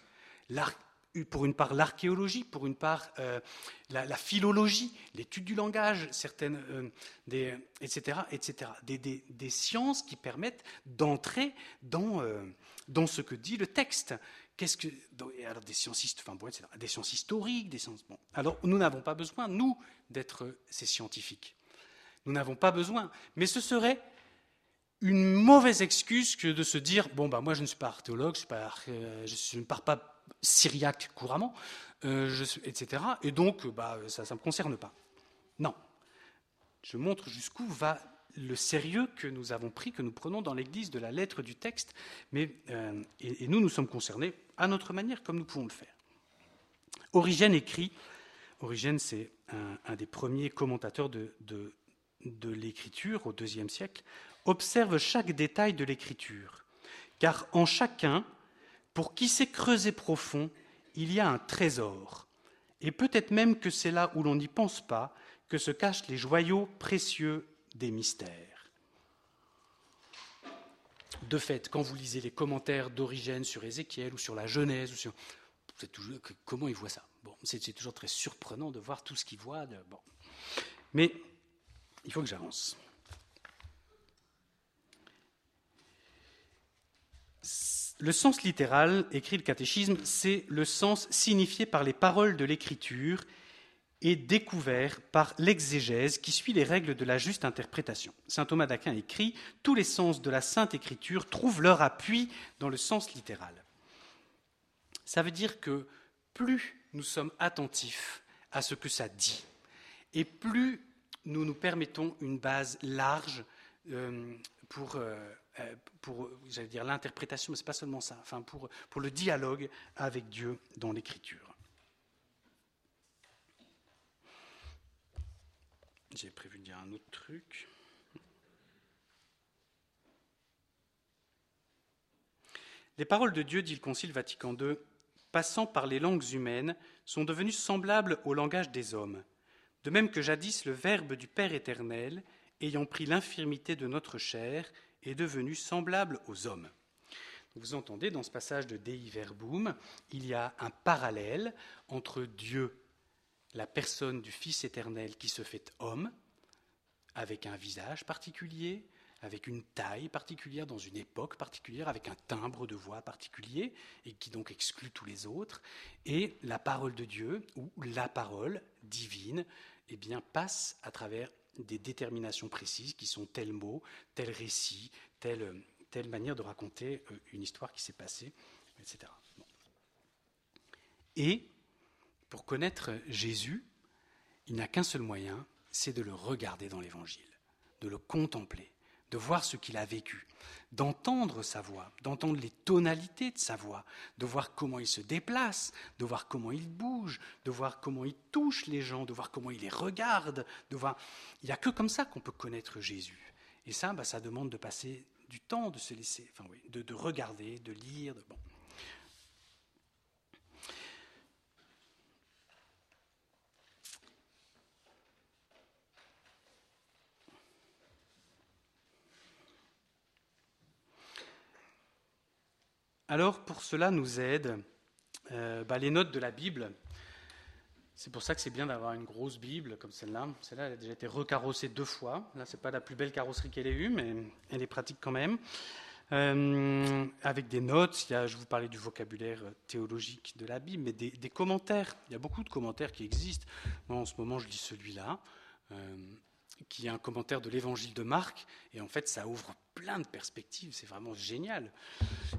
Pour une part l'archéologie, pour une part euh, la, philologie, l'étude du langage, certaines, euh, des, etc., etc. Des, sciences qui permettent d'entrer dans, euh, dans ce que dit le texte. Qu'est-ce que alors des sciences, des sciences historiques, des sciences. Alors nous n'avons pas besoin nous d'être ces scientifiques. Nous n'avons pas besoin. Mais ce serait une mauvaise excuse que de se dire bon bah moi je ne suis pas archéologue, je, euh, ne parle pas syriaque couramment, euh, etc. Et donc bah ça ne me concerne pas. Non. Je montre jusqu'où va le sérieux que nous avons pris, que nous prenons dans l'Église de la lettre du texte, mais, euh, et, nous, nous sommes concernés à notre manière, comme nous pouvons le faire. Origène écrit, Origène c'est un, des premiers commentateurs de de l'écriture au IIe siècle observe chaque détail de l'écriture, car en chacun, pour qui sait creuser profond, il y a un trésor, et peut-être même que c'est là où l'on n'y pense pas que se cachent les joyaux précieux des mystères. De fait, quand vous lisez les commentaires d'Origène sur Ézéchiel ou sur la Genèse, ou sur... comment il voit ça? Bon, C'est toujours très surprenant de voir tout ce qu'il voit. bon. Mais il faut que j'avance. Le sens littéral, écrit le catéchisme, c'est le sens signifié par les paroles de l'écriture et découvert par l'exégèse qui suit les règles de la juste interprétation. Saint Thomas d'Aquin écrit Tous les sens de la Sainte Écriture trouvent leur appui dans le sens littéral. Ça veut dire que plus nous sommes attentifs à ce que ça dit, et plus nous nous permettons une base large euh, pour, euh, euh, l'interprétation, mais ce n'est pas seulement ça, enfin pour le dialogue avec Dieu dans l'Écriture. J'ai prévu de dire un autre truc. Les paroles de Dieu, dit le Concile Vatican II, passant par les langues humaines, sont devenues semblables au langage des hommes, de même que jadis le Verbe du Père éternel, ayant pris l'infirmité de notre chair, est devenu semblable aux hommes. Vous entendez dans ce passage de Dei Verbum, il y a un parallèle entre Dieu, la personne du Fils éternel qui se fait homme, avec un visage particulier, avec une taille particulière, dans une époque particulière, avec un timbre de voix particulier, et qui donc exclut tous les autres, et la parole de Dieu, ou la parole divine, eh bien, passe à travers des déterminations précises qui sont tel mot, tel récit, telle, telle manière de raconter euh, une histoire qui s'est passée, etc. Et pour connaître Jésus, il n'a qu'un seul moyen, c'est de le regarder dans l'Évangile, de le contempler, de voir ce qu'il a vécu, d'entendre sa voix, d'entendre les tonalités de sa voix, de voir comment il se déplace, de voir comment il bouge, de voir comment il touche les gens, de voir comment il les regarde, de voir. Il n'y a que comme ça qu'on peut connaître Jésus. Et ça, bah, ça demande de passer du temps, de se laisser, enfin oui, de, de regarder, de lire. De, bon. Alors, pour cela nous aident euh, bah, les notes de la Bible. C'est pour ça que c'est bien d'avoir une grosse Bible comme celle-là. Celle-là, elle a déjà été recarrossée deux fois. Là, c'est pas la plus belle carrosserie qu'elle ait eue, mais elle est pratique quand même. Euh, avec des notes, je vous parlais du vocabulaire théologique de la Bible, mais des, commentaires. Il y a beaucoup de commentaires qui existent. Moi, en ce moment, je lis celui-là. Euh, qui est un commentaire de l'évangile de Marc, et en fait ça ouvre plein de perspectives, c'est vraiment génial.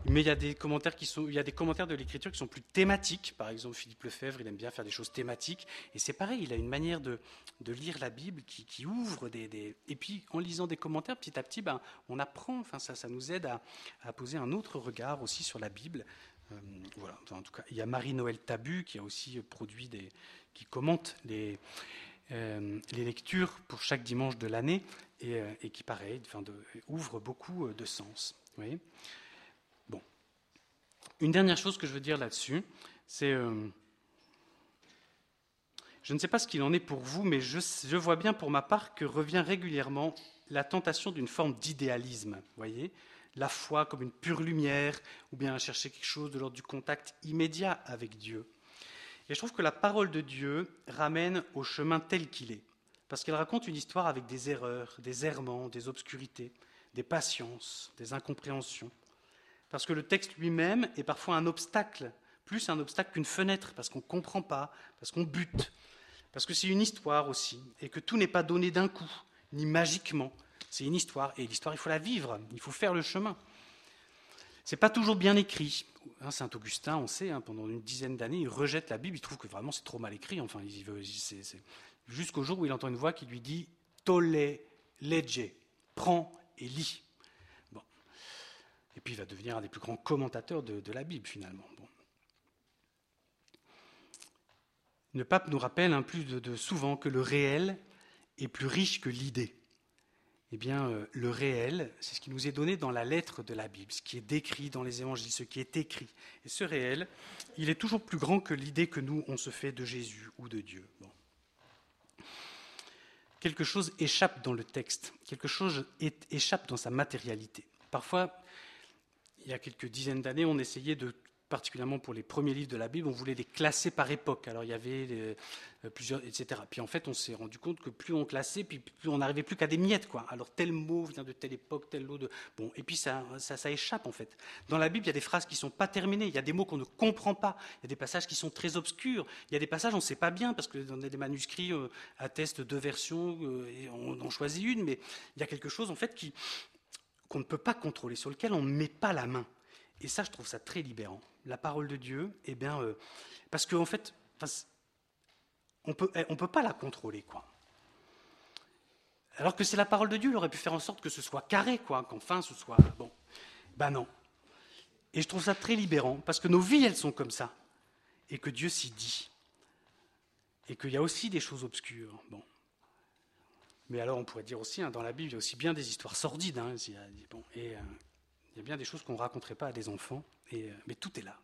Mais il y a des commentaires qui sont, il y a des commentaires de l'écriture qui sont plus thématiques. Par exemple, Philippe Lefebvre, il aime bien faire des choses thématiques, et c'est pareil, il a une manière de, lire la Bible qui, ouvre des, Et puis en lisant des commentaires, petit à petit, ben, on apprend. Enfin, ça, ça nous aide à, à poser un autre regard aussi sur la Bible. Euh, voilà. en tout cas, il y a Marie-Noël Tabu qui a aussi produit des, qui commente les euh, les lectures pour chaque dimanche de l'année et, euh, qui, pareil, enfin, beaucoup euh, de sens. bon. Une dernière chose que je veux dire là-dessus, c'est. je ne sais pas ce qu'il en est pour vous, mais je, je, vois bien pour ma part que revient régulièrement la tentation d'une forme d'idéalisme. voyez La foi comme une pure lumière, ou bien chercher quelque chose de l'ordre du contact immédiat avec Dieu. Et je trouve que la parole de Dieu ramène au chemin tel qu'il est, parce qu'elle raconte une histoire avec des erreurs, des errements, des obscurités, des patiences, des incompréhensions, parce que le texte lui-même est parfois un obstacle, plus un obstacle qu'une fenêtre, parce qu'on ne comprend pas, parce qu'on bute, parce que c'est une histoire aussi, et que tout n'est pas donné d'un coup, ni magiquement. C'est une histoire, et l'histoire, il faut la vivre, il faut faire le chemin. C'est pas toujours bien écrit. Hein, Saint Augustin, on sait, hein, pendant une dizaine d'années, il rejette la Bible, il trouve que vraiment c'est trop mal écrit. Enfin, il veut, jusqu'au jour où il entend une voix qui lui dit "Tolle legge", prends et lis. Bon. Et puis il va devenir un des plus grands commentateurs de, la Bible finalement. Le pape nous rappelle un plus de souvent que le réel est plus riche que l'idée eh bien, euh, le réel, c'est ce qui nous est donné dans la lettre de la Bible, ce qui est décrit dans les évangiles, ce qui est écrit. Et ce réel, il est toujours plus grand que l'idée que nous, on se fait de Jésus ou de Dieu. Quelque chose échappe dans le texte, quelque chose échappe dans sa matérialité. Parfois, il y a quelques dizaines d'années, on essayait de particulièrement pour les premiers livres de la Bible, on voulait les classer par époque. Alors il y avait euh, plusieurs, etc. Puis en fait, on s'est rendu compte que plus on classait, puis plus on n'arrivait plus qu'à des miettes, quoi. Alors tel mot vient de telle époque, tel lot de bon. Et puis ça, ça, échappe en fait. Dans la Bible, il y a des phrases qui sont pas terminées, il y a des mots qu'on ne comprend pas, il y a des passages qui sont très obscurs, il y a des passages on ne sait pas bien parce que dans des manuscrits euh, attestent deux versions euh, et on en choisit une, mais il y a quelque chose en fait qui qu'on ne peut pas contrôler, sur lequel on ne met pas la main. Et ça, je trouve ça très libérant. La parole de Dieu, eh bien, euh, parce qu'en en fait, on peut, ne eh, peut pas la contrôler, quoi. Alors que c'est la parole de Dieu, il aurait pu faire en sorte que ce soit carré, quoi, qu'enfin ce soit bon. Ben non. Et je trouve ça très libérant, parce que nos vies, elles sont comme ça, et que Dieu s'y dit, et qu'il y a aussi des choses obscures. Bon. Mais alors, on pourrait dire aussi, hein, dans la Bible, il y a aussi bien des histoires sordides. Hein, bon, et euh, il y a bien des choses qu'on ne raconterait pas à des enfants, et, mais tout est là.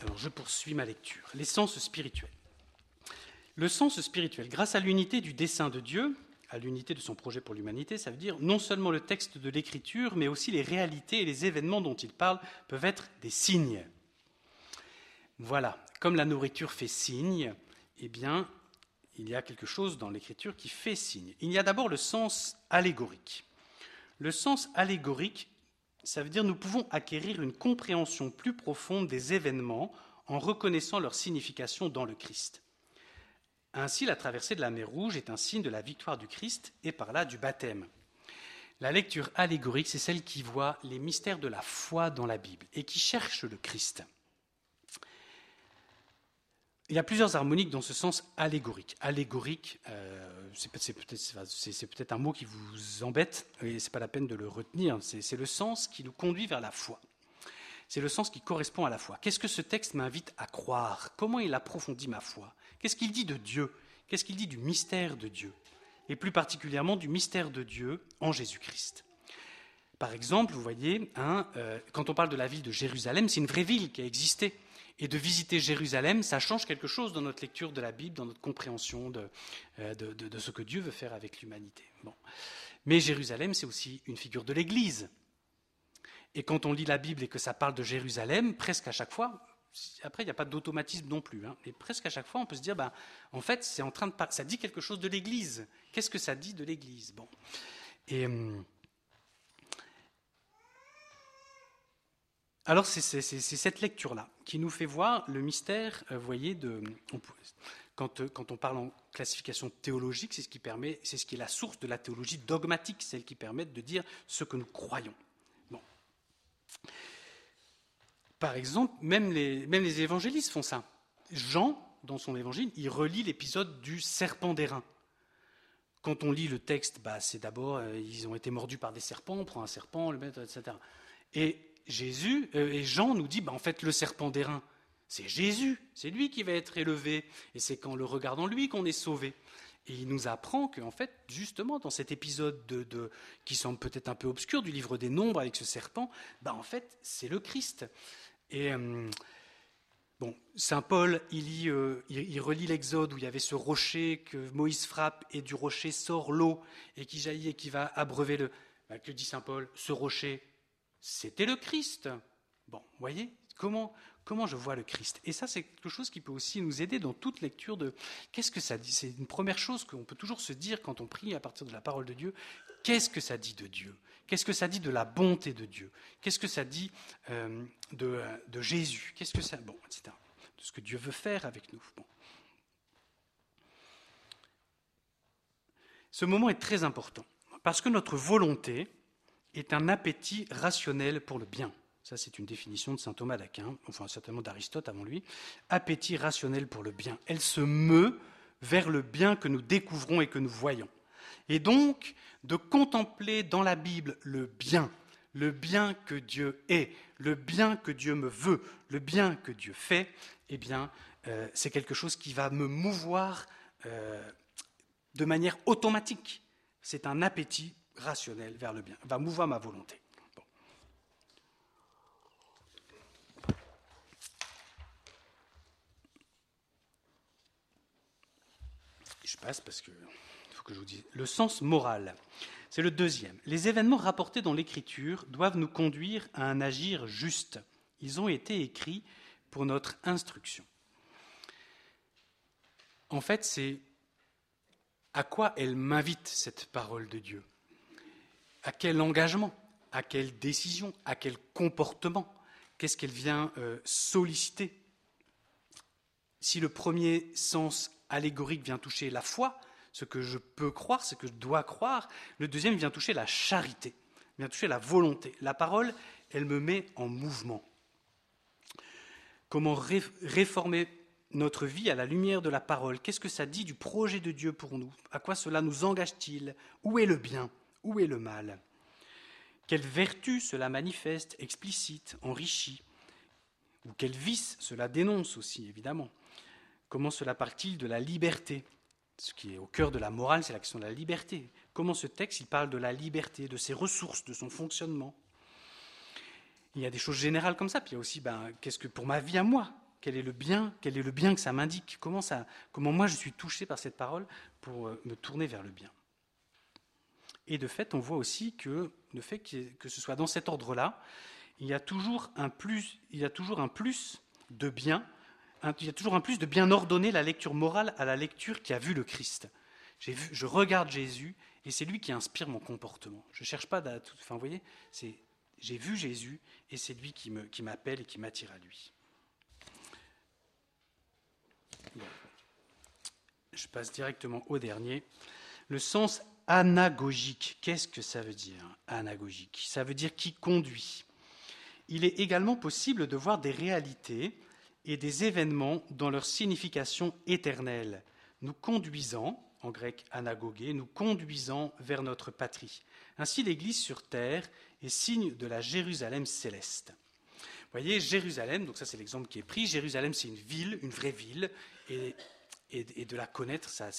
Alors je poursuis ma lecture. L'essence spirituelle. Le sens spirituel, grâce à l'unité du dessein de Dieu, à l'unité de son projet pour l'humanité, ça veut dire non seulement le texte de l'Écriture, mais aussi les réalités et les événements dont il parle peuvent être des signes. Voilà, comme la nourriture fait signe, eh bien, il y a quelque chose dans l'Écriture qui fait signe. Il y a d'abord le sens allégorique. Le sens allégorique, ça veut dire nous pouvons acquérir une compréhension plus profonde des événements en reconnaissant leur signification dans le Christ. Ainsi, la traversée de la mer Rouge est un signe de la victoire du Christ et par là du baptême. La lecture allégorique, c'est celle qui voit les mystères de la foi dans la Bible et qui cherche le Christ. Il y a plusieurs harmoniques dans ce sens allégorique. Allégorique, euh, c'est peut-être un mot qui vous embête, et ce n'est pas la peine de le retenir. C'est le sens qui nous conduit vers la foi. C'est le sens qui correspond à la foi. Qu'est-ce que ce texte m'invite à croire? Comment il approfondit ma foi? Qu'est-ce qu'il dit de Dieu? Qu'est-ce qu'il dit du mystère de Dieu? Et plus particulièrement du mystère de Dieu en Jésus-Christ. Par exemple, vous voyez, hein, euh, quand on parle de la ville de Jérusalem, c'est une vraie ville qui a existé. Et de visiter Jérusalem, ça change quelque chose dans notre lecture de la Bible, dans notre compréhension de, euh, de ce que Dieu veut faire avec l'humanité. Bon. Mais Jérusalem, c'est aussi une figure de l'Église. Et quand on lit la Bible et que ça parle de Jérusalem, presque à chaque fois, après, il n'y a pas d'automatisme non plus. Hein, mais presque à chaque fois, on peut se dire, ben, en fait, c'est en train de ça dit quelque chose de l'Église. Qu'est-ce que ça dit de l'Église? Bon. Hum, alors, c'est cette lecture-là qui nous fait voir le mystère, euh, vous voyez, de, quand, euh, quand, on parle en classification théologique, c'est ce qui permet, c'est ce qui est la source de la théologie dogmatique, celle qui permet de dire ce que nous croyons. Bon. Par exemple, même les, même les évangélistes font ça. Jean, dans son évangile, il relit l'épisode du serpent d'airain. Quand on lit le texte, bah, c'est d'abord, euh, ils ont été mordus par des serpents, on prend un serpent, le met, etc. Et Jésus, euh, et Jean nous dit, bah, en fait, le serpent d'airain, c'est Jésus, c'est lui qui va être élevé, et c'est qu'en le regardant lui qu'on est sauvé. Et il nous apprend qu'en fait, justement, dans cet épisode de, qui semble peut-être un peu obscur du livre des Nombres avec ce serpent, bah, en fait, c'est le Christ. Et euh, bon, saint Paul, euh, il, relit l'Exode où il y avait ce rocher que Moïse frappe et du rocher sort l'eau et qui jaillit et qui va abreuver le. Bah, que dit saint Paul? Ce rocher, c'était le Christ. Bon, voyez comment, je vois le Christ? Et ça, c'est quelque chose qui peut aussi nous aider dans toute lecture de qu'est-ce que ça dit? C'est une première chose qu'on peut toujours se dire quand on prie à partir de la parole de Dieu. Qu'est-ce que ça dit de Dieu? Qu'est-ce que ça dit de la bonté de Dieu? Qu'est-ce que ça dit euh, de, de, Jésus? Qu'est-ce que ça, bon, etc. De ce que Dieu veut faire avec nous. Ce moment est très important parce que notre volonté est un appétit rationnel pour le bien. Ça, c'est une définition de saint Thomas d'Aquin, enfin certainement d'Aristote avant lui. Appétit rationnel pour le bien. Elle se meut vers le bien que nous découvrons et que nous voyons. Et donc, de contempler dans la Bible le bien, le bien que Dieu est, le bien que Dieu me veut, le bien que Dieu fait, eh bien, euh, c'est quelque chose qui va me mouvoir euh, de manière automatique. C'est un appétit rationnel vers le bien, va mouvoir ma volonté. Je passe parce que faut que je vous dise. Le sens moral, c'est le deuxième. Les événements rapportés dans l'Écriture doivent nous conduire à un agir juste. Ils ont été écrits pour notre instruction. En fait, c'est à quoi elle m'invite, cette parole de Dieu. À quel engagement, à quelle décision, à quel comportement, qu'est-ce qu'elle vient euh, solliciter? Si le premier sens allégorique vient toucher la foi, ce que je peux croire, ce que je dois croire. Le deuxième vient toucher la charité, vient toucher la volonté. La parole, elle me met en mouvement. Comment réformer notre vie à la lumière de la parole? Qu'est-ce que ça dit du projet de Dieu pour nous? À quoi cela nous engage-t-il? Où est le bien? Où est le mal Quelle vertu cela manifeste, explicite, enrichit Ou quel vice cela dénonce aussi, évidemment Comment cela parle-t-il de la liberté? Ce qui est au cœur de la morale, c'est la question de la liberté. Comment ce texte, il parle de la liberté, de ses ressources, de son fonctionnement? Il y a des choses générales comme ça, puis il y a aussi, ben, qu'est-ce que pour ma vie à moi, quel est le bien, quel est le bien que ça m'indique, comment, ça, comment moi je suis touché par cette parole pour euh, me tourner vers le bien? Et de fait, on voit aussi que le fait que ce soit dans cet ordre-là, il y a toujours un plus, il y a toujours un plus de bien, il y a toujours un plus de bien ordonner la lecture morale à la lecture qui a vu le Christ. Vu, je regarde Jésus et c'est lui qui inspire mon comportement. Je cherche pas à tout. Enfin, vous voyez, j'ai vu Jésus et c'est lui qui m'appelle qui et qui m'attire à lui. Je passe directement au dernier. Le sens anagogique. Qu'est-ce que ça veut dire, anagogique? Ça veut dire qui conduit. Il est également possible de voir des réalités et des événements dans leur signification éternelle, nous conduisant, en grec anagogé, nous conduisant vers notre patrie. Ainsi, l'Église sur terre est signe de la Jérusalem céleste. Vous voyez, Jérusalem, donc ça c'est l'exemple qui est pris, Jérusalem c'est une ville, une vraie ville, et et, de la connaître, ça,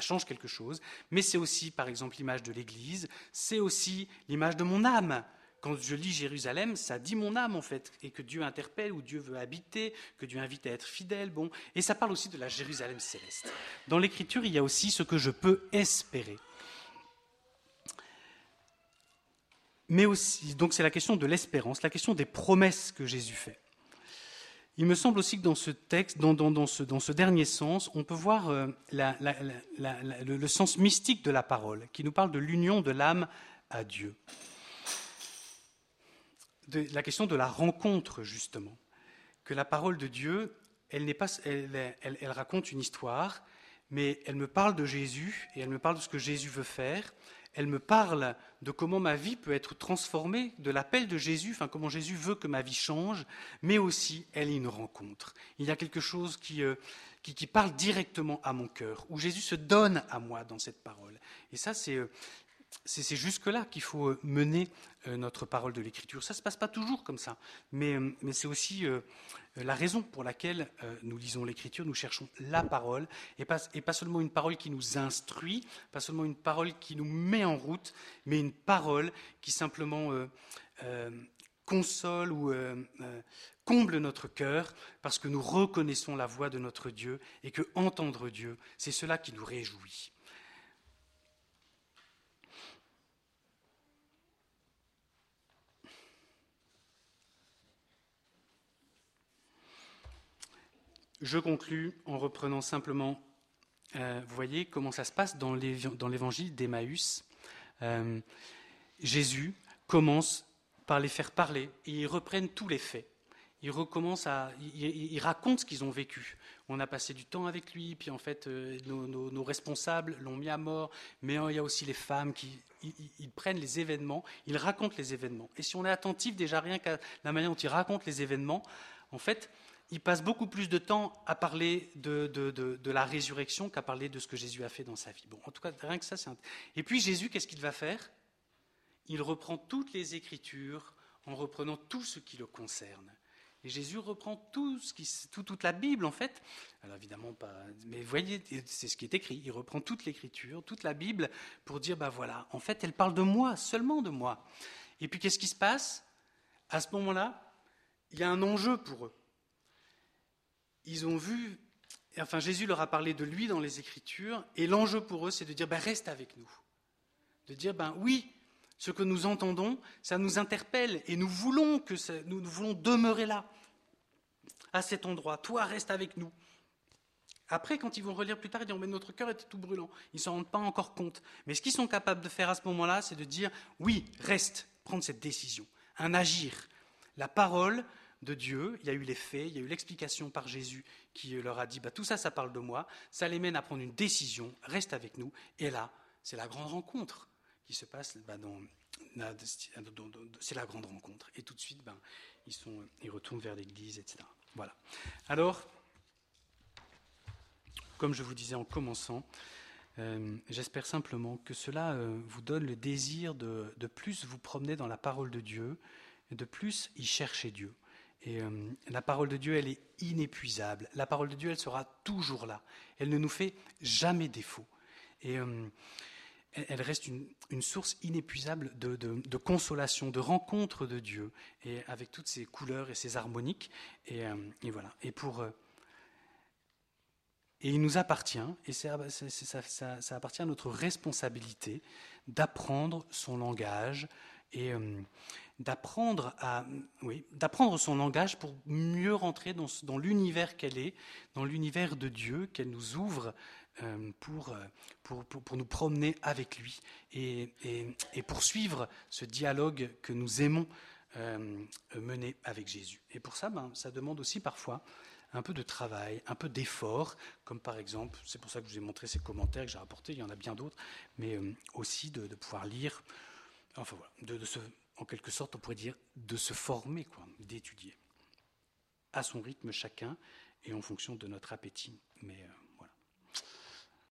change quelque chose. Mais c'est aussi, par exemple, l'image de l'Église, c'est aussi l'image de mon âme. Quand je lis Jérusalem, ça dit mon âme en fait, et que Dieu interpelle, où Dieu veut habiter, que Dieu invite à être fidèle. Bon, et ça parle aussi de la Jérusalem céleste. Dans l'Écriture, il y a aussi ce que je peux espérer. Mais aussi, donc c'est la question de l'espérance, la question des promesses que Jésus fait. Il me semble aussi que dans ce texte, dans, ce, dernier sens, on peut voir euh, le, sens mystique de la parole, qui nous parle de l'union de l'âme à Dieu. La question de la rencontre, justement. Que la parole de Dieu, elle raconte une histoire, mais elle me parle de Jésus et elle me parle de ce que Jésus veut faire elle me parle de comment ma vie peut être transformée, de l'appel de Jésus, enfin comment Jésus veut que ma vie change, mais aussi elle est une rencontre. Il y a quelque chose qui, euh, qui, parle directement à mon cœur, où Jésus se donne à moi dans cette parole. Et ça, c'est euh, c'est jusque-là qu'il faut euh, mener notre parole de l'Écriture. Ça ne se passe pas toujours comme ça, mais, mais c'est aussi la raison pour laquelle nous lisons l'Écriture, nous cherchons la parole, et pas, et pas seulement une parole qui nous instruit, pas seulement une parole qui nous met en route, mais une parole qui simplement console ou comble notre cœur parce que nous reconnaissons la voix de notre Dieu et que entendre Dieu, c'est cela qui nous réjouit. Je conclus en reprenant simplement, euh, vous voyez comment ça se passe dans l'évangile d'Emmaüs. Euh, Jésus commence par les faire parler et ils reprennent tous les faits. Ils recommencent à, ils, racontent ce qu'ils ont vécu. On a passé du temps avec lui, puis en fait, euh, nos, responsables l'ont mis à mort, mais il y a aussi les femmes qui ils, prennent les événements, ils racontent les événements. Et si on est attentif déjà rien qu'à la manière dont ils racontent les événements, en fait, il passe beaucoup plus de temps à parler de, la résurrection qu'à parler de ce que Jésus a fait dans sa vie. Bon, en tout cas, rien que ça, c'est Et puis Jésus, qu'est-ce qu'il va faire? Il reprend toutes les Écritures en reprenant tout ce qui le concerne. Et Jésus reprend tout ce qui, toute la Bible, en fait. Alors évidemment pas, mais vous voyez, c'est ce qui est écrit. Il reprend toute l'Écriture, toute la Bible, pour dire, ben voilà, en fait, elle parle de moi, seulement de moi. Et puis qu'est-ce qui se passe? À ce moment-là, il y a un enjeu pour eux ils ont vu, enfin Jésus leur a parlé de lui dans les Écritures, et l'enjeu pour eux, c'est de dire, ben, reste avec nous. De dire, ben oui, ce que nous entendons, ça nous interpelle, et nous voulons, que nous, voulons demeurer là, à cet endroit. Toi, reste avec nous. Après, quand ils vont relire plus tard, ils diront, mais notre cœur était tout brûlant. Ils ne s'en rendent pas encore compte. Mais ce qu'ils sont capables de faire à ce moment-là, c'est de dire, oui, reste, prendre cette décision, un agir. La parole, de Dieu, il y a eu les faits, il y a eu l'explication par Jésus qui leur a dit bah, tout ça, ça parle de moi, ça les mène à prendre une décision, reste avec nous. Et là, c'est la grande rencontre qui se passe bah, c'est la grande rencontre. Et tout de suite, ben, ils, sont, ils retournent vers l'Église, etc. Voilà. Alors, comme je vous disais en commençant, euh, j'espère simplement que cela euh, vous donne le désir de, plus vous promener dans la parole de Dieu, de plus y chercher Dieu Et euh, la parole de Dieu, elle est inépuisable. La parole de Dieu, elle sera toujours là. Elle ne nous fait jamais défaut. Et euh, elle reste une, source inépuisable de, consolation, de rencontre de Dieu, et avec toutes ses couleurs et ses harmoniques. Et, euh, voilà. Et pour et il nous appartient, et ça, appartient à notre responsabilité d'apprendre son langage et d'apprendre à, oui, d'apprendre son langage pour mieux rentrer dans, dans l'univers qu'elle est, dans l'univers de Dieu qu'elle nous ouvre euh, pour, pour, pour, nous promener avec lui et, et, et, poursuivre ce dialogue que nous aimons euh, mener avec Jésus. Et pour ça, ben, ça demande aussi parfois un peu de travail, un peu d'effort, comme par exemple, c'est pour ça que je vous ai montré ces commentaires que j'ai rapportés, il y en a bien d'autres, mais euh, aussi de, de, pouvoir lire, enfin voilà, de, de se en quelque sorte, on pourrait dire, de se former, quoi, d'étudier, à son rythme chacun et en fonction de notre appétit. Mais euh,